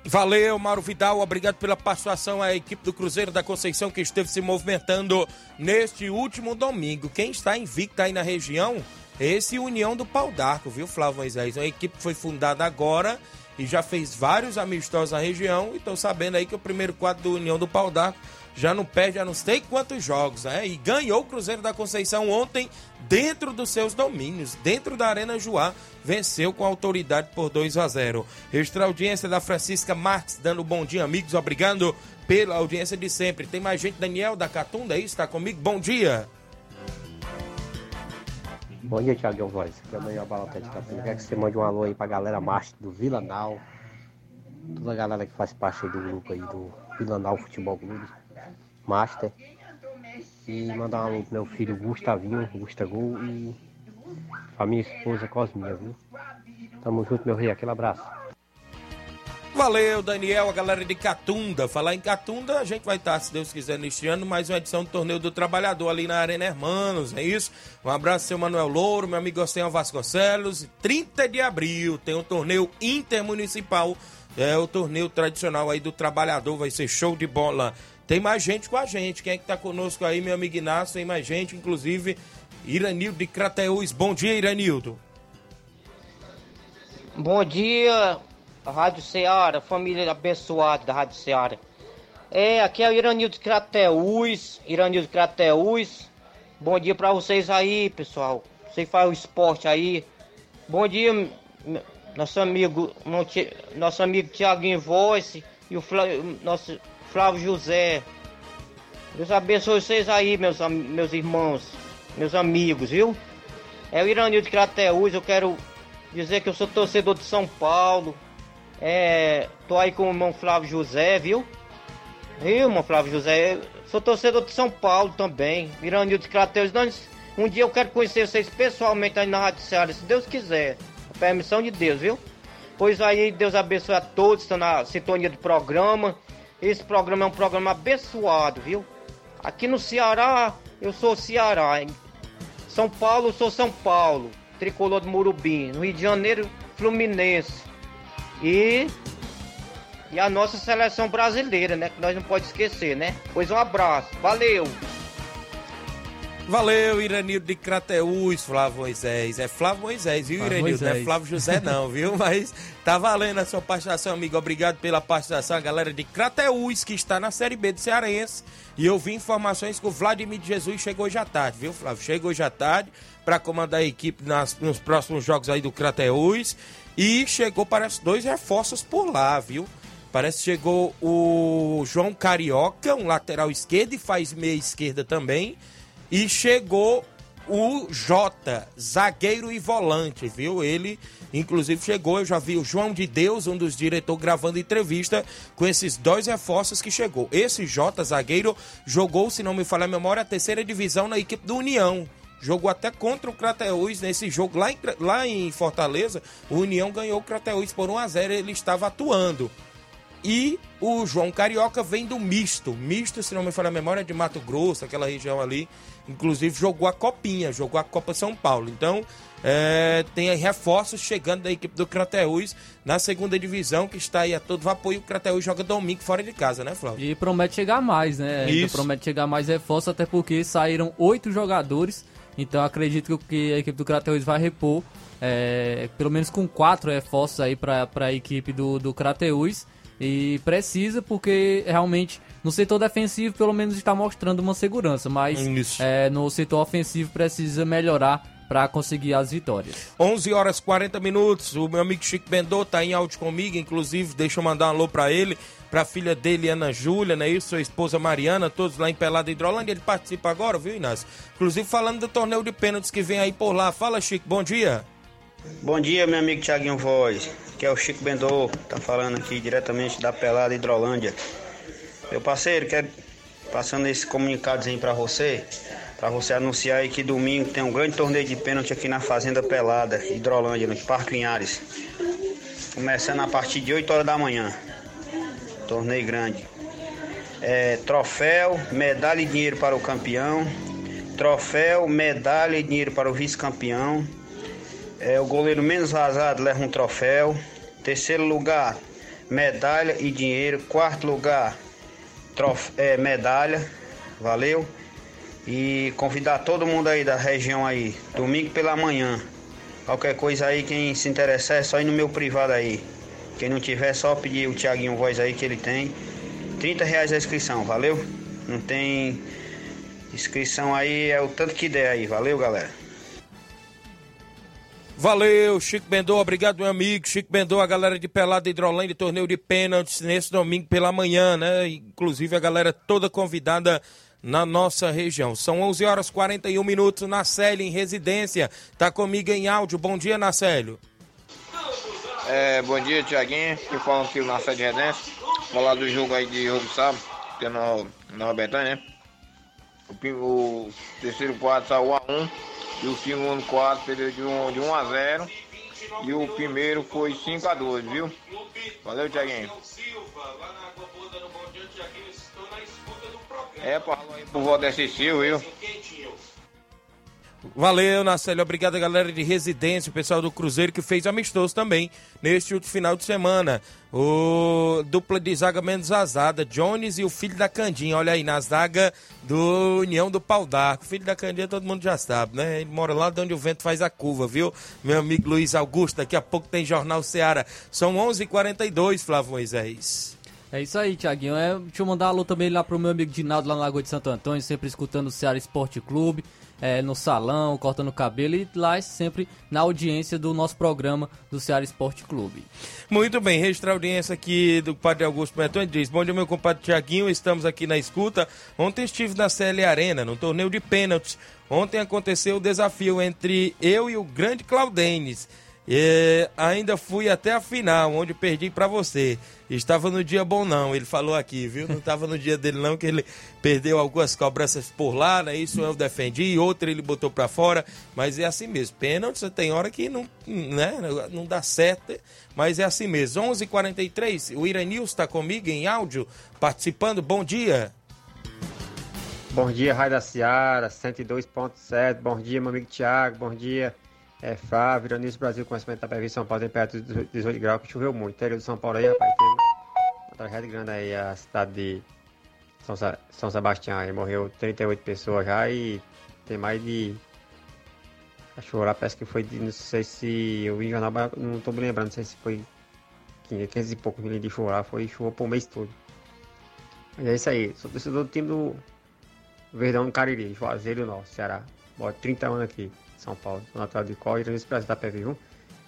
Valeu, Mauro Vidal. Obrigado pela participação à equipe do Cruzeiro da Conceição que esteve se movimentando neste último domingo. Quem está invicto aí na região, esse União do Pau d'Arco, viu, Flávio Moisés? Uma equipe que foi fundada agora e já fez vários amistosos na região. E estão sabendo aí que o primeiro quadro do União do Pau d'Arco já não perde a não sei quantos jogos, né? E ganhou o Cruzeiro da Conceição ontem dentro dos seus domínios, dentro da Arena Joá, venceu com autoridade por 2 a 0. Extra audiência da Francisca Marques, dando bom dia, amigos, obrigado pela audiência de sempre. Tem mais gente, Daniel da Catunda aí, está comigo? Bom dia. Bom dia, Thiago Voz. Aqui é o Daniel Balota de Catunda. Quer que você mande um alô aí pra galera master do Vila Nau, toda a galera que faz parte do grupo aí do Vila Nau Futebol Clube. Master. E mandar um alô pro meu filho Gustavinho, Gustavo e a minha esposa Cosminha, viu? Tamo junto, meu rei. Aquele abraço. Valeu, Daniel, a galera de Catunda. Falar em Catunda, a gente vai estar, se Deus quiser, neste ano, mais uma edição do Torneio do Trabalhador ali na Arena Hermanos, é isso? Um abraço, seu Manuel Louro, meu amigo Oceano Vasconcelos. 30 de abril tem o um torneio intermunicipal, é o torneio tradicional aí do Trabalhador, vai ser show de bola. Tem mais gente com a gente. Quem é que tá conosco aí, meu amigo Inácio? Tem mais gente, inclusive Iranildo de Crateús. Bom dia, Iranildo. Bom dia, Rádio Ceará, família abençoada da Rádio Ceará. É, aqui é o Iranildo de Crateús, Iranildo de Crateús. Bom dia pra vocês aí, pessoal. Você faz o esporte aí. Bom dia, nosso amigo, nosso amigo Tiaguinho Voice e o nosso Flávio José. Deus abençoe vocês aí, meus, meus irmãos, meus amigos, viu? É o Iranil de Crateús, eu quero dizer que eu sou torcedor de São Paulo. É, tô aí com o irmão Flávio José, viu? Viu, irmão Flávio José? Sou torcedor de São Paulo também. Iranil de Crateús. Nós, um dia eu quero conhecer vocês pessoalmente aí na Rádio Ceará, se Deus quiser. A permissão de Deus, viu? Pois aí, Deus abençoe a todos que estão na sintonia do programa. Esse programa é um programa abençoado, viu? Aqui no Ceará, eu sou Ceará. Em São Paulo, eu sou São Paulo. Tricolor do Murubim. No Rio de Janeiro, Fluminense. E. E a nossa seleção brasileira, né? Que nós não pode esquecer, né? Pois um abraço. Valeu! Valeu, Iranildo de Crateús, Flávio Moisés. É Flávio Moisés, viu, Flávio Iranildo? Moisés. Não é Flávio José, não, viu? Mas tá valendo a sua participação, amigo. Obrigado pela participação, a galera de Crateús, que está na Série B do Cearense. E eu vi informações que o Vladimir de Jesus chegou à tarde, viu, Flávio? Chegou à tarde para comandar a equipe nas, nos próximos jogos aí do Crateús. E chegou, parece, dois reforços por lá, viu? Parece que chegou o João Carioca, um lateral esquerdo, e faz meia esquerda também. E chegou o Jota, zagueiro e volante, viu? Ele, inclusive, chegou. Eu já vi o João de Deus, um dos diretores, gravando entrevista com esses dois reforços que chegou. Esse Jota, zagueiro, jogou, se não me falha a memória, a terceira divisão na equipe do União. Jogou até contra o Crateús nesse jogo lá em, lá em Fortaleza. O União ganhou o Crateús por 1 a 0 ele estava atuando. E o João Carioca vem do misto. Misto, se não me falha a memória, de Mato Grosso, aquela região ali. Inclusive jogou a Copinha, jogou a Copa São Paulo. Então, é, tem aí reforços chegando da equipe do Crateús na segunda divisão, que está aí a todo vapor. E o Crateús joga domingo fora de casa, né, Flávio? E promete chegar mais, né? Promete chegar mais reforços, até porque saíram oito jogadores. Então, acredito que a equipe do Crateús vai repor é, pelo menos com quatro reforços aí para a equipe do, do Crateús. E precisa, porque realmente no setor defensivo pelo menos está mostrando uma segurança, mas é, no setor ofensivo precisa melhorar para conseguir as vitórias. 11 horas 40 minutos. O meu amigo Chico Bendô tá em áudio comigo, inclusive, deixa eu mandar um alô para ele, para a filha dele, Ana Júlia, né? Isso, sua esposa Mariana, todos lá em Pelada Hidrolândia. Ele participa agora, viu, Inácio? Inclusive falando do torneio de pênaltis que vem aí por lá. Fala, Chico, bom dia. Bom dia, meu amigo Tiaguinho Voz, que é o Chico Bendô, tá falando aqui diretamente da Pelada Hidrolândia. Meu parceiro, quero passando esse comunicadozinho para você, para você anunciar aí que domingo tem um grande torneio de pênalti aqui na Fazenda Pelada, Hidrolândia, no Parque Linhares. Começando a partir de 8 horas da manhã. Torneio grande. É, troféu, medalha e dinheiro para o campeão. Troféu, medalha e dinheiro para o vice-campeão. É, o goleiro menos vazado leva um troféu. Terceiro lugar, medalha e dinheiro. Quarto lugar, é, medalha. Valeu. E convidar todo mundo aí da região aí, domingo pela manhã. Qualquer coisa aí, quem se interessar é só ir no meu privado aí. Quem não tiver, é só pedir o Tiaguinho Voz aí que ele tem. 30 reais a inscrição, valeu? Não tem inscrição aí, é o tanto que der aí, valeu galera? Valeu, Chico Bendô, obrigado, meu amigo. Chico Bendô, a galera de Pelada Hidrolândia, torneio de pênaltis nesse domingo pela manhã, né? Inclusive a galera toda convidada na nossa região. São 11 horas 41 minutos. Nacélio, em residência, tá comigo em áudio. Bom dia, Nacélio. É, bom dia, Tiaguinho. Que falam aqui o Nacélio de residência. Falar do jogo aí de jogo sábado, que é na, na né? O, o terceiro quarto saiu 1x1 e o segundo quarto perdeu de 1, de 1 a 0 e o primeiro foi 5 a 2 viu? Valeu, Tiaguinho. É, para pro Valdeci Silva, viu? Valeu, Nacélio. Obrigado, galera de residência, o pessoal do Cruzeiro que fez amistoso também neste último final de semana. O dupla de zaga menos azada, Jones e o filho da Candinha. Olha aí, na zaga do União do Pau d'Arco. Filho da Candinha todo mundo já sabe, né? Ele mora lá de onde o vento faz a curva, viu? Meu amigo Luiz Augusto, daqui a pouco tem Jornal Seara. São 11 h 42 Flávio Moisés. É isso aí, Tiaguinho. É, deixa eu mandar alô também lá pro meu amigo Dinaldo lá na Lagoa de Santo Antônio, sempre escutando o Ceará Esporte Clube, é, no salão, cortando cabelo e lá sempre na audiência do nosso programa do Ceará Esporte Clube. Muito bem, registrar a audiência aqui do Padre Augusto Betoni diz: Bom dia, meu compadre Tiaguinho, estamos aqui na escuta. Ontem estive na CL Arena, no torneio de pênaltis. Ontem aconteceu o desafio entre eu e o grande Claudenes. E ainda fui até a final, onde perdi para você. Estava no dia bom não, ele falou aqui, viu? Não estava no dia dele não, que ele perdeu algumas cobranças por lá, né? Isso eu defendi, outra ele botou para fora, mas é assim mesmo. Pênalti, você tem hora que não, né? não dá certo, mas é assim mesmo. 11:43 h 43 o Iranil está comigo em áudio, participando. Bom dia. Bom dia, Raio da Seara, 102.7. Bom dia, meu amigo Thiago. Bom dia, é Flávio, Ironismo Brasil, conhecimento da PV São Paulo, temperatura de 18 graus, que choveu muito. Interior de São Paulo aí, rapaz, teve uma tragédia grande aí, a cidade de São, Sa São Sebastião aí, morreu 38 pessoas já e tem mais de. A chorar, parece que foi de, não sei se eu vi jornal, não tô me lembrando, não sei se foi 500 e poucos mil de chorar, foi chuva por mês todo. Mas é isso aí, sou torcedor do time do Verdão do Cariri, Juazeiro do Norte, Ceará. Bora 30 anos aqui. São Paulo. Natural de Col, e Brasil da PV1.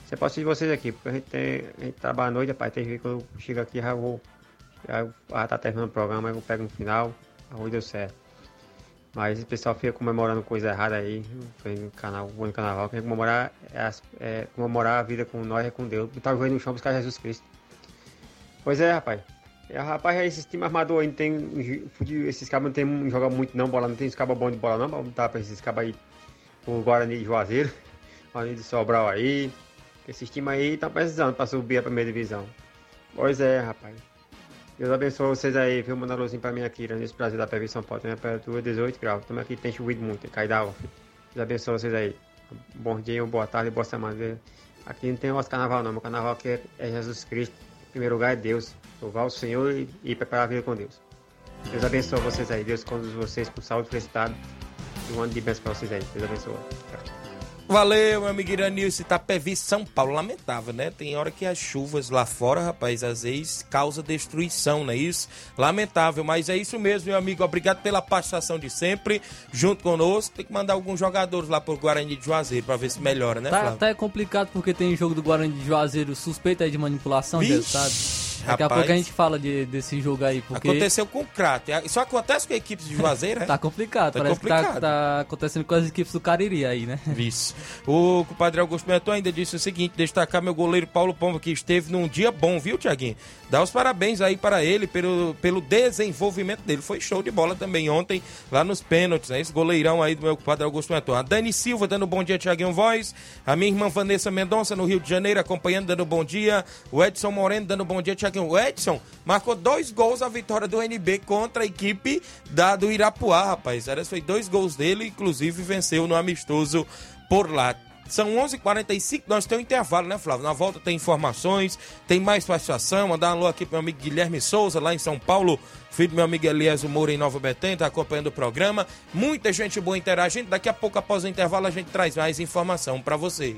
Você pode assistir vocês aqui, porque a gente, tem, a gente trabalha à noite, rapaz. Tem que eu chego aqui, já vou. Já, já tá terminando o programa, eu pego no final, a rua deu certo. Mas o pessoal fica comemorando coisa errada aí, no canal, no carnaval, que comemorar, é, é, comemorar a vida com nós é com Deus. Botar o joelho no chão buscar Jesus Cristo. Pois é, rapaz. É, rapaz, esses times armadores aí não tem. Esses cabos não tem joga muito não, bola, não tem cabos bons de bola não, pra botar pra esses cabos aí o Guarani de Juazeiro, Guarani de Sobral aí. Esses times aí tá precisando para subir a primeira divisão. Pois é, rapaz. Deus abençoe vocês aí, viu? Manda luzinho pra mim aqui, nesse Brasil da PV São Paulo. Tem temperatura 18 graus. Também aqui tem chovido muito, cai. Deus abençoe vocês aí. Bom dia, boa tarde, boa semana. Aqui não tem nosso carnaval não, meu carnaval aqui é, Jesus Cristo. Em primeiro lugar é Deus. Louvar o Senhor e, e preparar a vida com Deus. Deus abençoe vocês aí. Deus conduz vocês com saúde felicidade. Um ano de bênção pra vocês aí. Deus abençoe. Valeu, meu amigo Iranilson, Itapevi, São Paulo. Lamentável, né? Tem hora que as chuvas lá fora, rapaz, às vezes causa destruição, não é isso? Lamentável, mas é isso mesmo, meu amigo. Obrigado pela participação de sempre, junto conosco. Tem que mandar alguns jogadores lá pro Guarani de Juazeiro pra ver se melhora, né, Tá, Flávio? tá é complicado porque tem jogo do Guarani de Juazeiro suspeito aí de manipulação de Vixe, Daqui a rapaz. pouco a gente fala de, desse jogo aí, porque Aconteceu com o Crato. Isso acontece com equipes de Juazeiro, é? tá complicado. Tá Parece que complicado. tá, tá acontecendo com as equipes do Cariri aí, né? Isso. O compadre Augusto Neto ainda disse o seguinte: destacar meu goleiro Paulo Pombo, que esteve num dia bom, viu, Tiaguinho? Dá os parabéns aí para ele pelo, pelo desenvolvimento dele. Foi show de bola também ontem, lá nos pênaltis, né? Esse goleirão aí do meu compadre Augusto Neto. A Dani Silva dando bom dia, Tiaguinho Voz. A minha irmã Vanessa Mendonça no Rio de Janeiro acompanhando, dando bom dia. O Edson Moreno dando bom dia, Tiaguinho. O Edson marcou dois gols a vitória do NB contra a equipe da, do Irapuá, rapaz. Era, foi dois gols dele, inclusive venceu no amistoso por lá. São 11h45, nós temos um intervalo, né, Flávio? Na volta tem informações, tem mais participação. Mandar um alô aqui pro meu amigo Guilherme Souza, lá em São Paulo. Filho do meu amigo Elias Moura, em Nova Betânia, tá acompanhando o programa. Muita gente boa interagindo. Daqui a pouco, após o intervalo, a gente traz mais informação para você.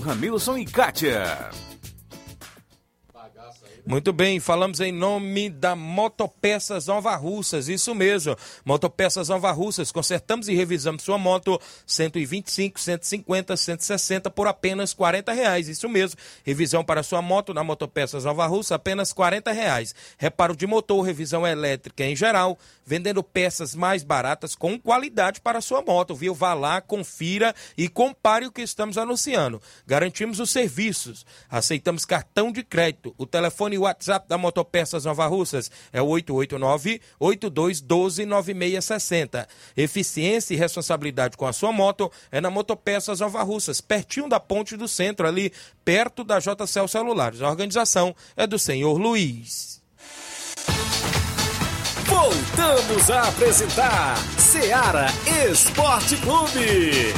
Ramilson e Kátia. Muito bem, falamos em nome da Motopeças Nova Russas, isso mesmo. Motopeças Nova Russas, consertamos e revisamos sua moto 125, 150, 160 por apenas 40 reais, isso mesmo. Revisão para sua moto na Motopeças Nova Russa, apenas 40 reais. Reparo de motor, revisão elétrica em geral, vendendo peças mais baratas com qualidade para sua moto, viu? Vá lá, confira e compare o que estamos anunciando. Garantimos os serviços, aceitamos cartão de crédito. O telefone e WhatsApp da Motopeças Nova Russas é o 889-8212-9660. Eficiência e responsabilidade com a sua moto é na Motopeças Nova Russas, pertinho da ponte do centro, ali perto da JCL Celulares. A organização é do senhor Luiz. Voltamos a apresentar Seara Esporte Clube.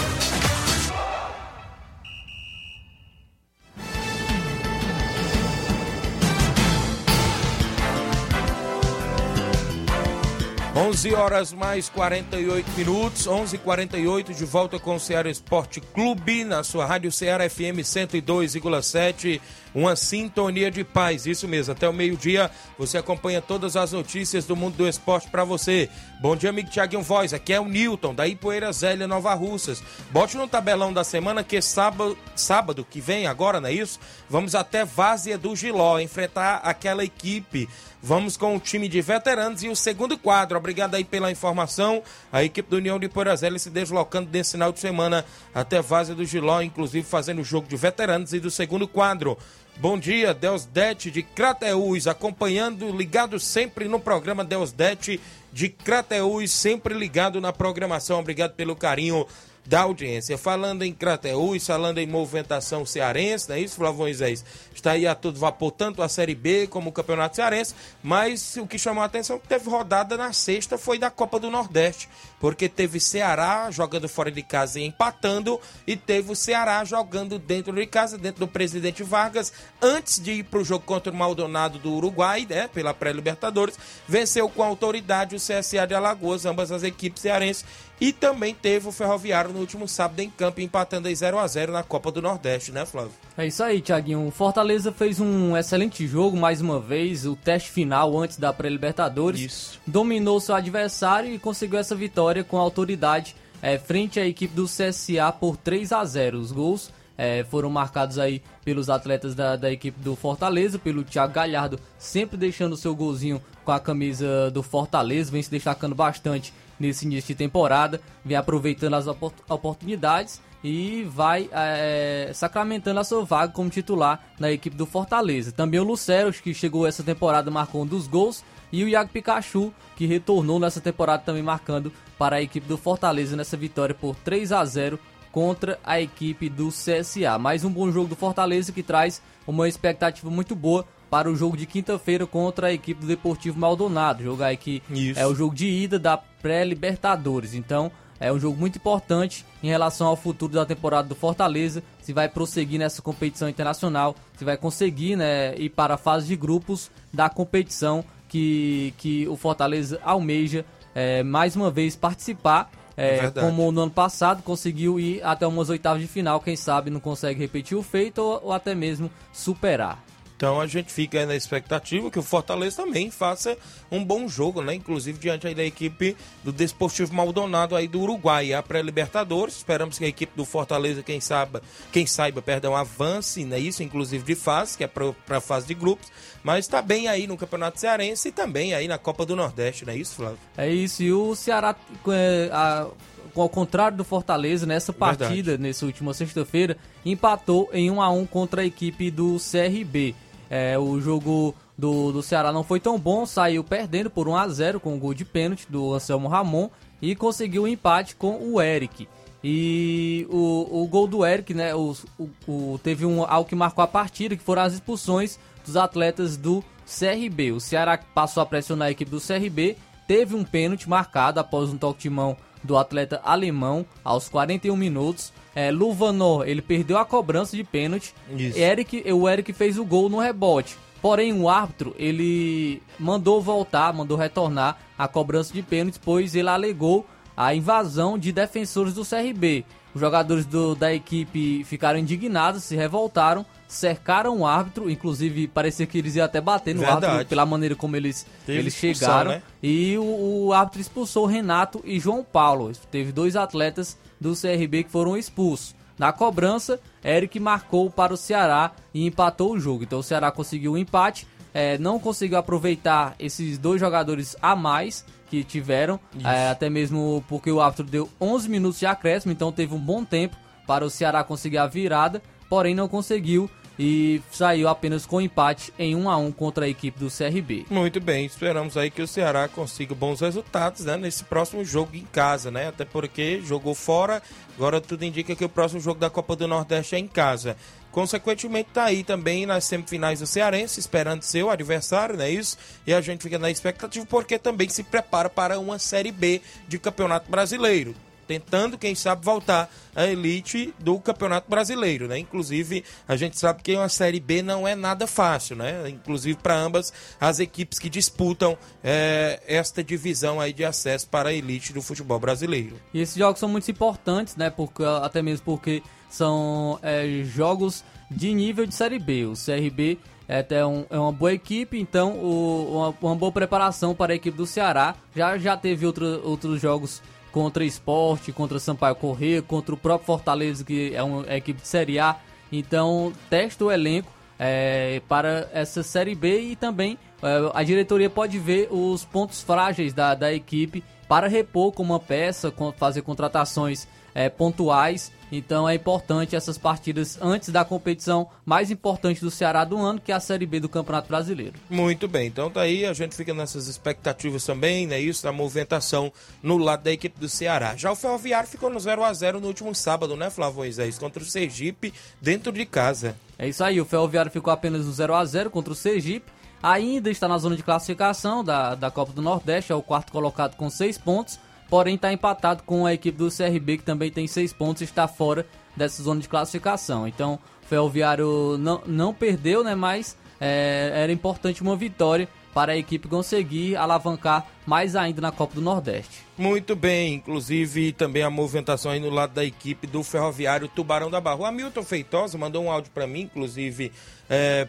11 horas mais 48 minutos, 11:48 de volta com o Ceará Esporte Clube na sua rádio Ceará FM 102,7, uma sintonia de paz. Isso mesmo, até o meio-dia você acompanha todas as notícias do mundo do esporte para você. Bom dia, amigo Tiaguinho Voz. Aqui é o Newton, da Ipoeira Zélia, Nova Russas. Bote no tabelão da semana que sábado, sábado que vem agora, não é isso? Vamos até Várzea do Giló enfrentar aquela equipe Vamos com o time de veteranos e o segundo quadro. Obrigado aí pela informação. A equipe do União de Porazeli se deslocando nesse final de semana até Vaza do Giló, inclusive fazendo o jogo de veteranos e do segundo quadro. Bom dia, Deus Dete de Crateús, acompanhando, ligado sempre no programa Deus Dete de Crateús, sempre ligado na programação. Obrigado pelo carinho da audiência. Falando em Crateús, falando em movimentação cearense, não é isso, Flávio Moisés? Está aí a todo vapor, tanto a Série B como o Campeonato Cearense, mas o que chamou a atenção é que teve rodada na sexta foi da Copa do Nordeste, porque teve Ceará jogando fora de casa e empatando, e teve o Ceará jogando dentro de casa, dentro do Presidente Vargas, antes de ir para o jogo contra o Maldonado do Uruguai, né, pela pré-Libertadores, venceu com autoridade o CSA de Alagoas, ambas as equipes cearenses, e também teve o Ferroviário no último sábado em campo, empatando aí 0 a 0 na Copa do Nordeste, né, Flávio? É isso aí, Thiaguinho. O Fortaleza fez um excelente jogo, mais uma vez, o teste final antes da pré-Libertadores. Isso. Dominou seu adversário e conseguiu essa vitória com autoridade é, frente à equipe do CSA por 3 a 0 Os gols é, foram marcados aí pelos atletas da, da equipe do Fortaleza, pelo Thiago Galhardo, sempre deixando seu golzinho com a camisa do Fortaleza, vem se destacando bastante nesse início de temporada, vem aproveitando as opor- oportunidades e vai é, sacramentando a sua vaga como titular na equipe do Fortaleza. Também o Lucero, que chegou essa temporada marcou um dos gols, e o Iago Pikachu, que retornou nessa temporada também marcando para a equipe do Fortaleza nessa vitória por 3 a 0 contra a equipe do CSA. Mais um bom jogo do Fortaleza que traz uma expectativa muito boa para o jogo de quinta-feira contra a equipe do Deportivo Maldonado. Jogar aqui Isso. é o jogo de ida da pré-Libertadores. Então, é um jogo muito importante em relação ao futuro da temporada do Fortaleza, se vai prosseguir nessa competição internacional, se vai conseguir né, ir para a fase de grupos da competição que, que o Fortaleza almeja é, mais uma vez participar. é, É como no ano passado conseguiu ir até umas oitavas de final, quem sabe não consegue repetir o feito ou, ou até mesmo superar. Então a gente fica aí na expectativa que o Fortaleza também faça um bom jogo, né? Inclusive diante da equipe do Desportivo Maldonado aí do Uruguai, a pré-Libertadores. Esperamos que a equipe do Fortaleza, quem saiba, quem saiba, perdão, avance, né? Isso, inclusive de fase, que é para a fase de grupos, mas está bem aí no Campeonato Cearense e também aí na Copa do Nordeste, não é isso, Flávio? É isso, e o Ceará, é, a- ao contrário do Fortaleza, nessa partida, nessa última sexta-feira, empatou em 1 a 1 contra a equipe do CRB. É, o jogo do, do Ceará não foi tão bom, saiu perdendo por 1 a 0 com o gol de pênalti do Anselmo Ramon e conseguiu o empate com o Eric. E o, o gol do Eric, né? O, o- o- teve um, algo que marcou a partida, que foram as expulsões dos atletas do CRB. O Ceará passou a pressionar a equipe do CRB, teve um pênalti marcado após um toque de mão do atleta alemão aos 41 minutos. É, Luvanor, ele perdeu a cobrança de pênalti. Isso. Eric, o Eric fez o gol no rebote. Porém, o árbitro, ele mandou voltar, mandou retornar a cobrança de pênalti, pois ele alegou a invasão de defensores do CRB. Os jogadores do- da equipe ficaram indignados, se revoltaram, cercaram o árbitro, inclusive parecia que eles iam até bater no Verdade. árbitro pela maneira como eles, Teve eles chegaram. né? E o, o árbitro expulsou Renato e João Paulo. Teve dois atletas do CRB que foram expulsos. Na cobrança, Eric marcou para o Ceará e empatou o jogo. Então o Ceará conseguiu o empate, eh, não conseguiu aproveitar esses dois jogadores a mais que tiveram, eh, até mesmo porque o árbitro deu 11 minutos de acréscimo, então teve um bom tempo para o Ceará conseguir a virada, porém não conseguiu e saiu apenas com empate em 1 a 1 contra a equipe do CRB. Muito bem, esperamos aí que o Ceará consiga bons resultados, né, nesse próximo jogo em casa, né? Até porque jogou fora, agora tudo indica que o próximo jogo da Copa do Nordeste é em casa. Consequentemente, tá aí também nas semifinais do Cearense, esperando ser o adversário, não é isso? E a gente fica na expectativa porque também se prepara para uma Série B de Campeonato Brasileiro. Tentando, quem sabe, voltar à elite do Campeonato Brasileiro, né? Inclusive, a gente sabe que uma Série B não é nada fácil, né? Inclusive para ambas as equipes que disputam eh, esta divisão aí de acesso para a elite do futebol brasileiro. E esses jogos são muito importantes, né? Porque, até mesmo porque são é, jogos de nível de Série B. O CRB é até um- é uma boa equipe, então o- uma, uma boa preparação para a equipe do Ceará. Já, já teve outra- outros jogos contra Esporte, contra Sampaio Corrêa, contra o próprio Fortaleza, que é uma equipe de Série A. Então, testa o elenco é, para essa Série B e também é, a diretoria pode ver os pontos frágeis da, da equipe para repor com uma peça, fazer contratações é, pontuais. Então é importante essas partidas antes da competição mais importante do Ceará do ano, que é a Série B do Campeonato Brasileiro. Muito bem, então tá aí, a gente fica nessas expectativas também, né? Isso, da movimentação no lado da equipe do Ceará. Já o Ferroviário ficou no 0 a 0 no último sábado, né, Flávio Moisés? Contra o Sergipe, dentro de casa. É isso aí, o Ferroviário ficou apenas no 0 a 0 contra o Sergipe. Ainda está na zona de classificação da, da Copa do Nordeste, é o quarto colocado com 6 pontos. Porém, está empatado com a equipe do CRB, que também tem 6 pontos e está fora dessa zona de classificação. Então, o Ferroviário não, não perdeu, né? Mas é, era importante uma vitória para a equipe conseguir alavancar mais ainda na Copa do Nordeste. Muito bem, inclusive também a movimentação aí no lado da equipe do Ferroviário Tubarão da Barra. O Hamilton Feitosa mandou um áudio para mim, inclusive,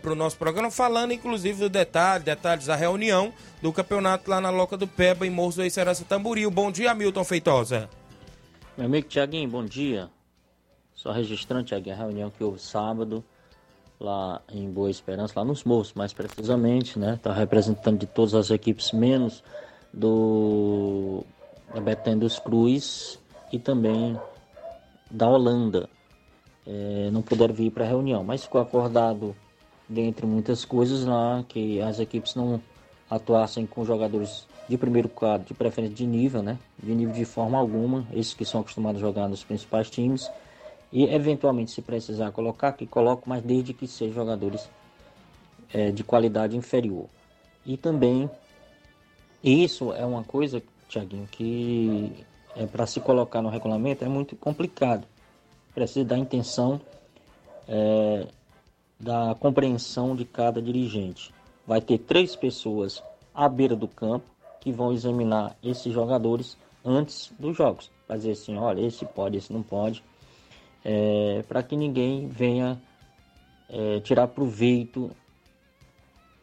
para o nosso programa, falando inclusive do detalhe, detalhes da reunião do campeonato lá na Loca do Peba, em Morros do Eicerança Tamboril. Bom dia, Hamilton Feitosa. Meu amigo Tiaguinho, bom dia. Só registrando, Tiaguinho, a reunião que houve sábado lá em Boa Esperança, lá nos Morros, mais precisamente, né? Tá representando de todas as equipes, menos do Betânia dos Cruz e também da Holanda. É, não puderam vir para a reunião, mas ficou acordado, dentre muitas coisas lá, que as equipes não atuassem com jogadores de primeiro quadro, de preferência de nível, né? De nível de forma alguma, esses que são acostumados a jogar nos principais times. E eventualmente, se precisar colocar, que coloco, mas desde que sejam jogadores é, de qualidade inferior. E também, isso é uma coisa, Tiaguinho, que é para se colocar no regulamento é muito complicado. Precisa da intenção, é, da compreensão de cada dirigente. Vai ter três pessoas à beira do campo que vão examinar esses jogadores antes dos jogos. Dizer assim, olha, esse pode, esse não pode. É, para que ninguém venha é, tirar proveito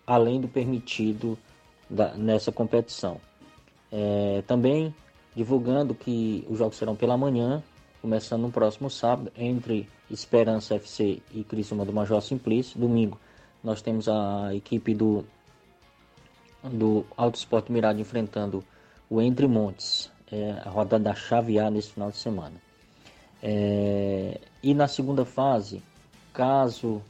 além do permitido da, nessa competição. É, também divulgando que os jogos serão pela manhã, começando no próximo sábado, entre Esperança FC e Criciúma do Major Simplício. Domingo nós temos a equipe do do Alto Esporte Mirade enfrentando o Entre Montes, é, a rodada da chave A nesse final de semana. É, e na segunda fase, caso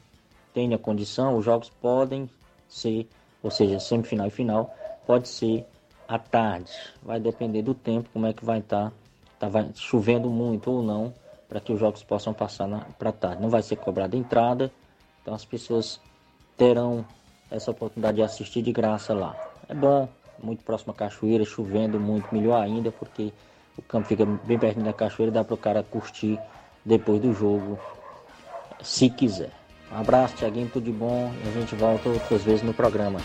tenha condição, os jogos podem ser, ou seja, semifinal e final, pode ser à tarde. Vai depender do tempo, como é que vai estar. Tá, tá chovendo muito ou não, para que os jogos possam passar para tarde. Não vai ser cobrada entrada, então as pessoas terão essa oportunidade de assistir de graça lá. É bom, muito próximo à cachoeira, chovendo muito, melhor ainda, porque o campo fica bem perto da cachoeira dá para o cara curtir depois do jogo, se quiser. Um abraço, Tiaguinho, tudo de bom e a gente volta outras vezes no programa.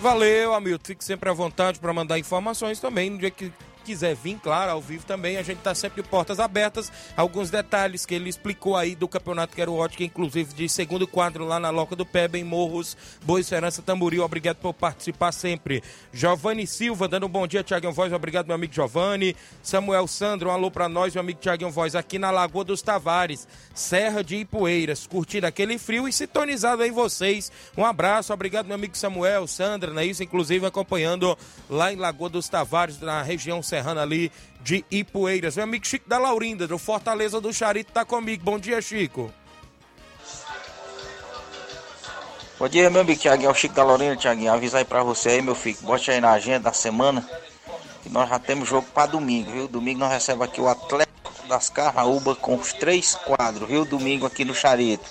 Valeu, Hamilton. Fique sempre à vontade para mandar informações também no dia que quiser vir, claro, ao vivo também, a gente está sempre de portas abertas. Alguns detalhes que ele explicou aí do campeonato Quero Ótica, inclusive de segundo quadro lá na Loca do Peba, em Morros, Boa Esperança, Tamboril. Obrigado por participar sempre. Giovanni Silva, dando um bom dia, Tiaguinho Voz. Obrigado, meu amigo Giovanni. Samuel Sandro, um alô para nós, meu amigo Tiaguinho Voz, aqui na Lagoa dos Tavares, Serra de Ipueiras. Curtindo aquele frio e sintonizado aí vocês. Um abraço, obrigado, meu amigo Samuel, Sandra, né? Isso, inclusive, acompanhando lá em Lagoa dos Tavares, na região Serra Serrana ali de Ipueiras. Meu amigo Chico da Laurinda, do Fortaleza do Charito, tá comigo. Bom dia, Chico. Bom dia, meu amigo Tiaguinho. É o Chico da Laurinda, Tiaguinho. Avisar aí pra você aí, meu filho. Bote aí na agenda da semana. Que nós já temos jogo pra domingo, viu? Domingo nós recebemos aqui o Atlético das Carraúba com os três quadros, viu? Domingo aqui no Charito.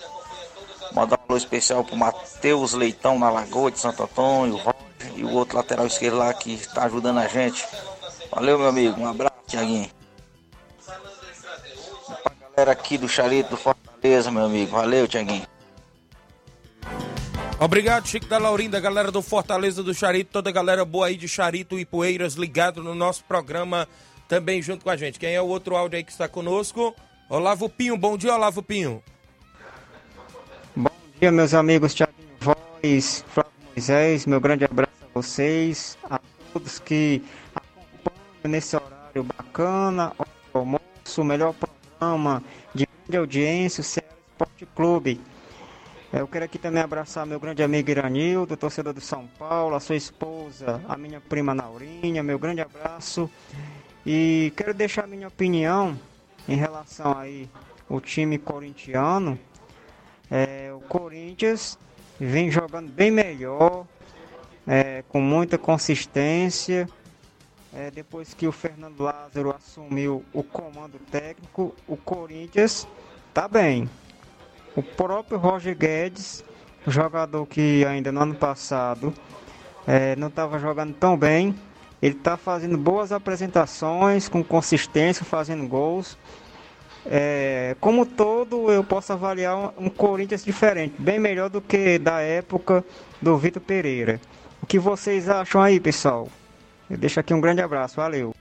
Mandar um alô especial pro Matheus Leitão na Lagoa de Santo Antônio, e o outro lateral esquerdo lá que está ajudando a gente. Valeu, meu amigo. Um abraço, Tiaguinho. Pra galera aqui do Charito do Fortaleza, meu amigo. Valeu, Tiaguinho. Obrigado, Chico da Laurinda, galera do Fortaleza do Charito, toda a galera boa aí de Charito e Poeiras ligado no nosso programa também junto com a gente. Quem é o outro áudio aí que está conosco? Olavo Pinho, bom dia, Olavo Pinho. Bom dia, meus amigos Tiaguinho Voz, Flávio Moisés, meu grande abraço a vocês, a todos que nesse horário bacana, almoço, melhor programa de grande audiência, o Ceará Esporte Clube. É, eu quero aqui também abraçar meu grande amigo Iranildo, torcedor do São Paulo, a sua esposa, a minha prima Naurinha, meu grande abraço. E quero deixar a minha opinião em relação aí o time corintiano. É, o Corinthians vem jogando bem melhor, é, com muita consistência é, depois que o Fernando Lázaro assumiu o comando técnico, o Corinthians está bem. O próprio Roger Guedes, jogador que ainda no ano passado é, não estava jogando tão bem, ele está fazendo boas apresentações, com consistência, fazendo gols. É, como todo, eu posso avaliar um, um, Corinthians diferente, bem melhor do que da época do Vitor Pereira. O que vocês acham aí, pessoal? Eu deixo aqui um grande abraço, valeu.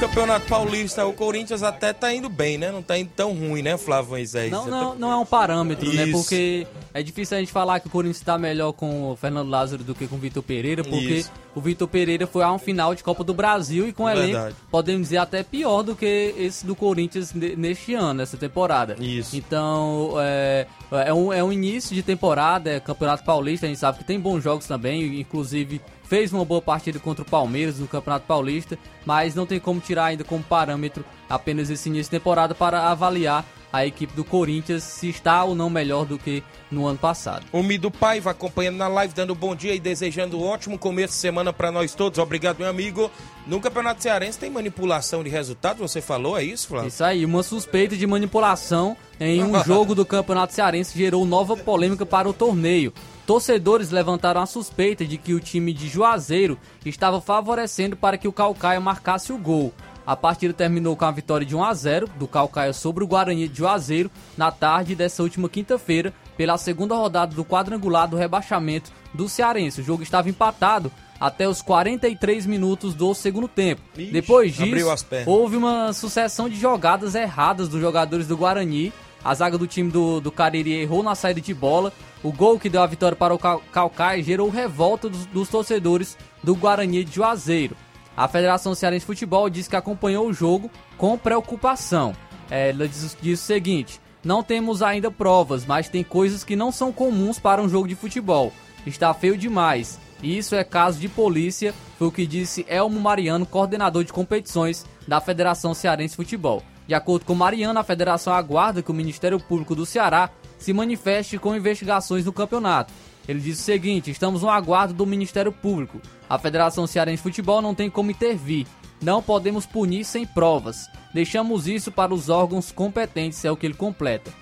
Campeonato Paulista, o Corinthians até tá indo bem, né? Não tá indo tão ruim, né, Flávio Moisés? Não, não, não é um parâmetro, né? Isso. né? Porque é difícil a gente falar que o Corinthians tá melhor com o Fernando Lázaro do que com o Vitor Pereira, porque Isso. o Vitor Pereira foi a um final de Copa do Brasil e com é elenco, verdade. podemos dizer, até pior do que esse do Corinthians neste ano, nessa temporada. Isso. Então, é, é, um, é um início de temporada, é Campeonato Paulista, a gente sabe que tem bons jogos também, inclusive fez uma boa partida contra o Palmeiras no Campeonato Paulista, mas não tem como tirar ainda como parâmetro apenas esse início de temporada para avaliar a equipe do Corinthians se está ou não melhor do que no ano passado. O Mido Paiva acompanhando na live, dando bom dia e desejando um ótimo começo de semana para nós todos. Obrigado, meu amigo. No Campeonato Cearense tem manipulação de resultado, você falou, é isso, Flávio? Isso aí, uma suspeita de manipulação em um jogo do Campeonato Cearense gerou nova polêmica para o torneio. Torcedores levantaram a suspeita de que o time de Juazeiro estava favorecendo para que o Calcaia marcasse o gol. A partida terminou com a vitória de 1 a 0 do Calcaia sobre o Guarani de Juazeiro na tarde dessa última quinta-feira, pela segunda rodada do quadrangular do rebaixamento do Cearense. O jogo estava empatado até os 43 minutos do segundo tempo. Ixi, Depois disso, houve uma sucessão de jogadas erradas dos jogadores do Guarani. A zaga do time do, do Cariri errou na saída de bola. O gol que deu a vitória para o Cal- Calcaia gerou revolta dos, dos torcedores do Guarani de Juazeiro. A Federação Cearense de Futebol disse que acompanhou o jogo com preocupação. É, Ela diz, diz o seguinte: não temos ainda provas, mas tem coisas que não são comuns para um jogo de futebol. Está feio demais. E Isso é caso de polícia, foi o que disse Elmo Mariano, coordenador de competições da Federação Cearense de Futebol. De acordo com Mariano, a federação aguarda que o Ministério Público do Ceará se manifeste com investigações no campeonato. Ele disse o seguinte: estamos no aguardo do Ministério Público. A Federação Cearense de Futebol não tem como intervir. Não podemos punir sem provas. Deixamos isso para os órgãos competentes, é o que ele completa.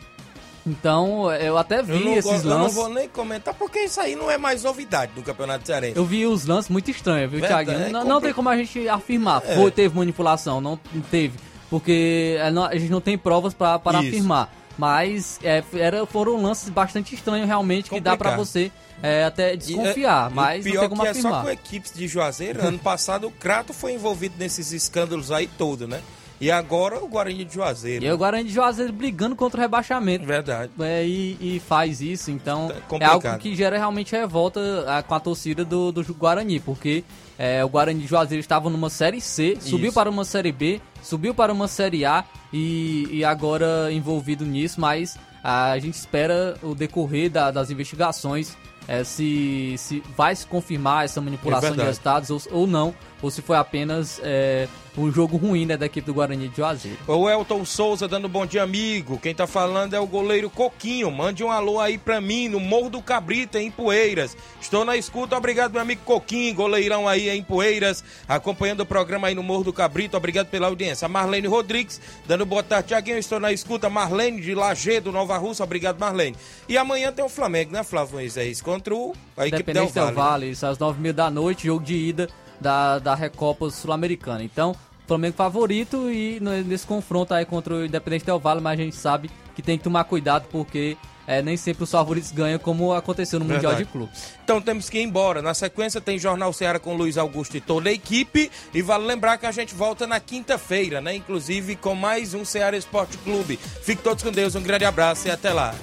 Então, eu até vi Eu não, esses go- eu não lances. vou nem comentar, porque isso aí não é mais novidade no Campeonato Cearense. Eu vi os lances muito estranhos, viu, Thiago? é não, compli- não tem como a gente afirmar. É. Foi, teve manipulação, não teve. Porque é, não- a gente não tem provas pra para Isso. afirmar. Mas é, era, foram lances bastante estranhos, realmente, que dá Complicado. você é, até desconfiar. E, é- mas e não pior tem como que é só afirmar. com equipes de Juazeiro. ano passado o Crato foi envolvido nesses escândalos aí todo, né? E agora o Guarani de Juazeiro. E o Guarani de Juazeiro brigando contra o rebaixamento. Verdade. É, e, e faz isso, então é complicado. algo que gera realmente revolta com a torcida do, do Guarani, porque é, o Guarani de Juazeiro estava numa Série C, subiu Isso. para uma Série B, subiu para uma Série A e, e agora envolvido nisso, mas a gente espera o decorrer da- das investigações é, se, se vai se confirmar essa manipulação de verdade. resultados ou, ou não, ou se foi apenas é, um jogo ruim né, da equipe do Guarani de Juazeiro. O Elton Souza dando bom dia, amigo. Quem tá falando é o goleiro Coquinho. Mande um alô aí pra mim, no Morro do Cabrita, em Poeiras. Estou na escuta, obrigado, meu amigo Coquinho, goleirão aí em Poeiras, acompanhando o programa aí no Morro do Cabrito. Obrigado pela audiência. A Marlene Rodrigues, dando boa tarde, Tiaguinho. Estou na escuta. Marlene de Lagedo, Nova Russa. Obrigado, Marlene. E amanhã tem o Flamengo, né, Flávio Moisés? Contra o, a equipe Del Del Valle. Vale, isso às nove e meia da noite, jogo de ida da, da Recopa Sul-Americana. Então, Flamengo favorito e nesse confronto aí contra o Independente Del Vale, mas a gente sabe que tem que tomar cuidado porque é, nem sempre os favoritos ganham, como aconteceu no Mundial Verdade. de Clubes. Então temos que ir embora. Na sequência tem Jornal Ceará com Luiz Augusto e toda a equipe. E vale lembrar que a gente volta na quinta-feira, né? Inclusive com mais um Ceará Esporte Clube. Fiquem todos com Deus, um grande abraço e até lá.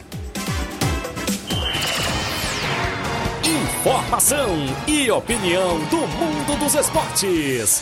Informação e opinião do mundo dos esportes.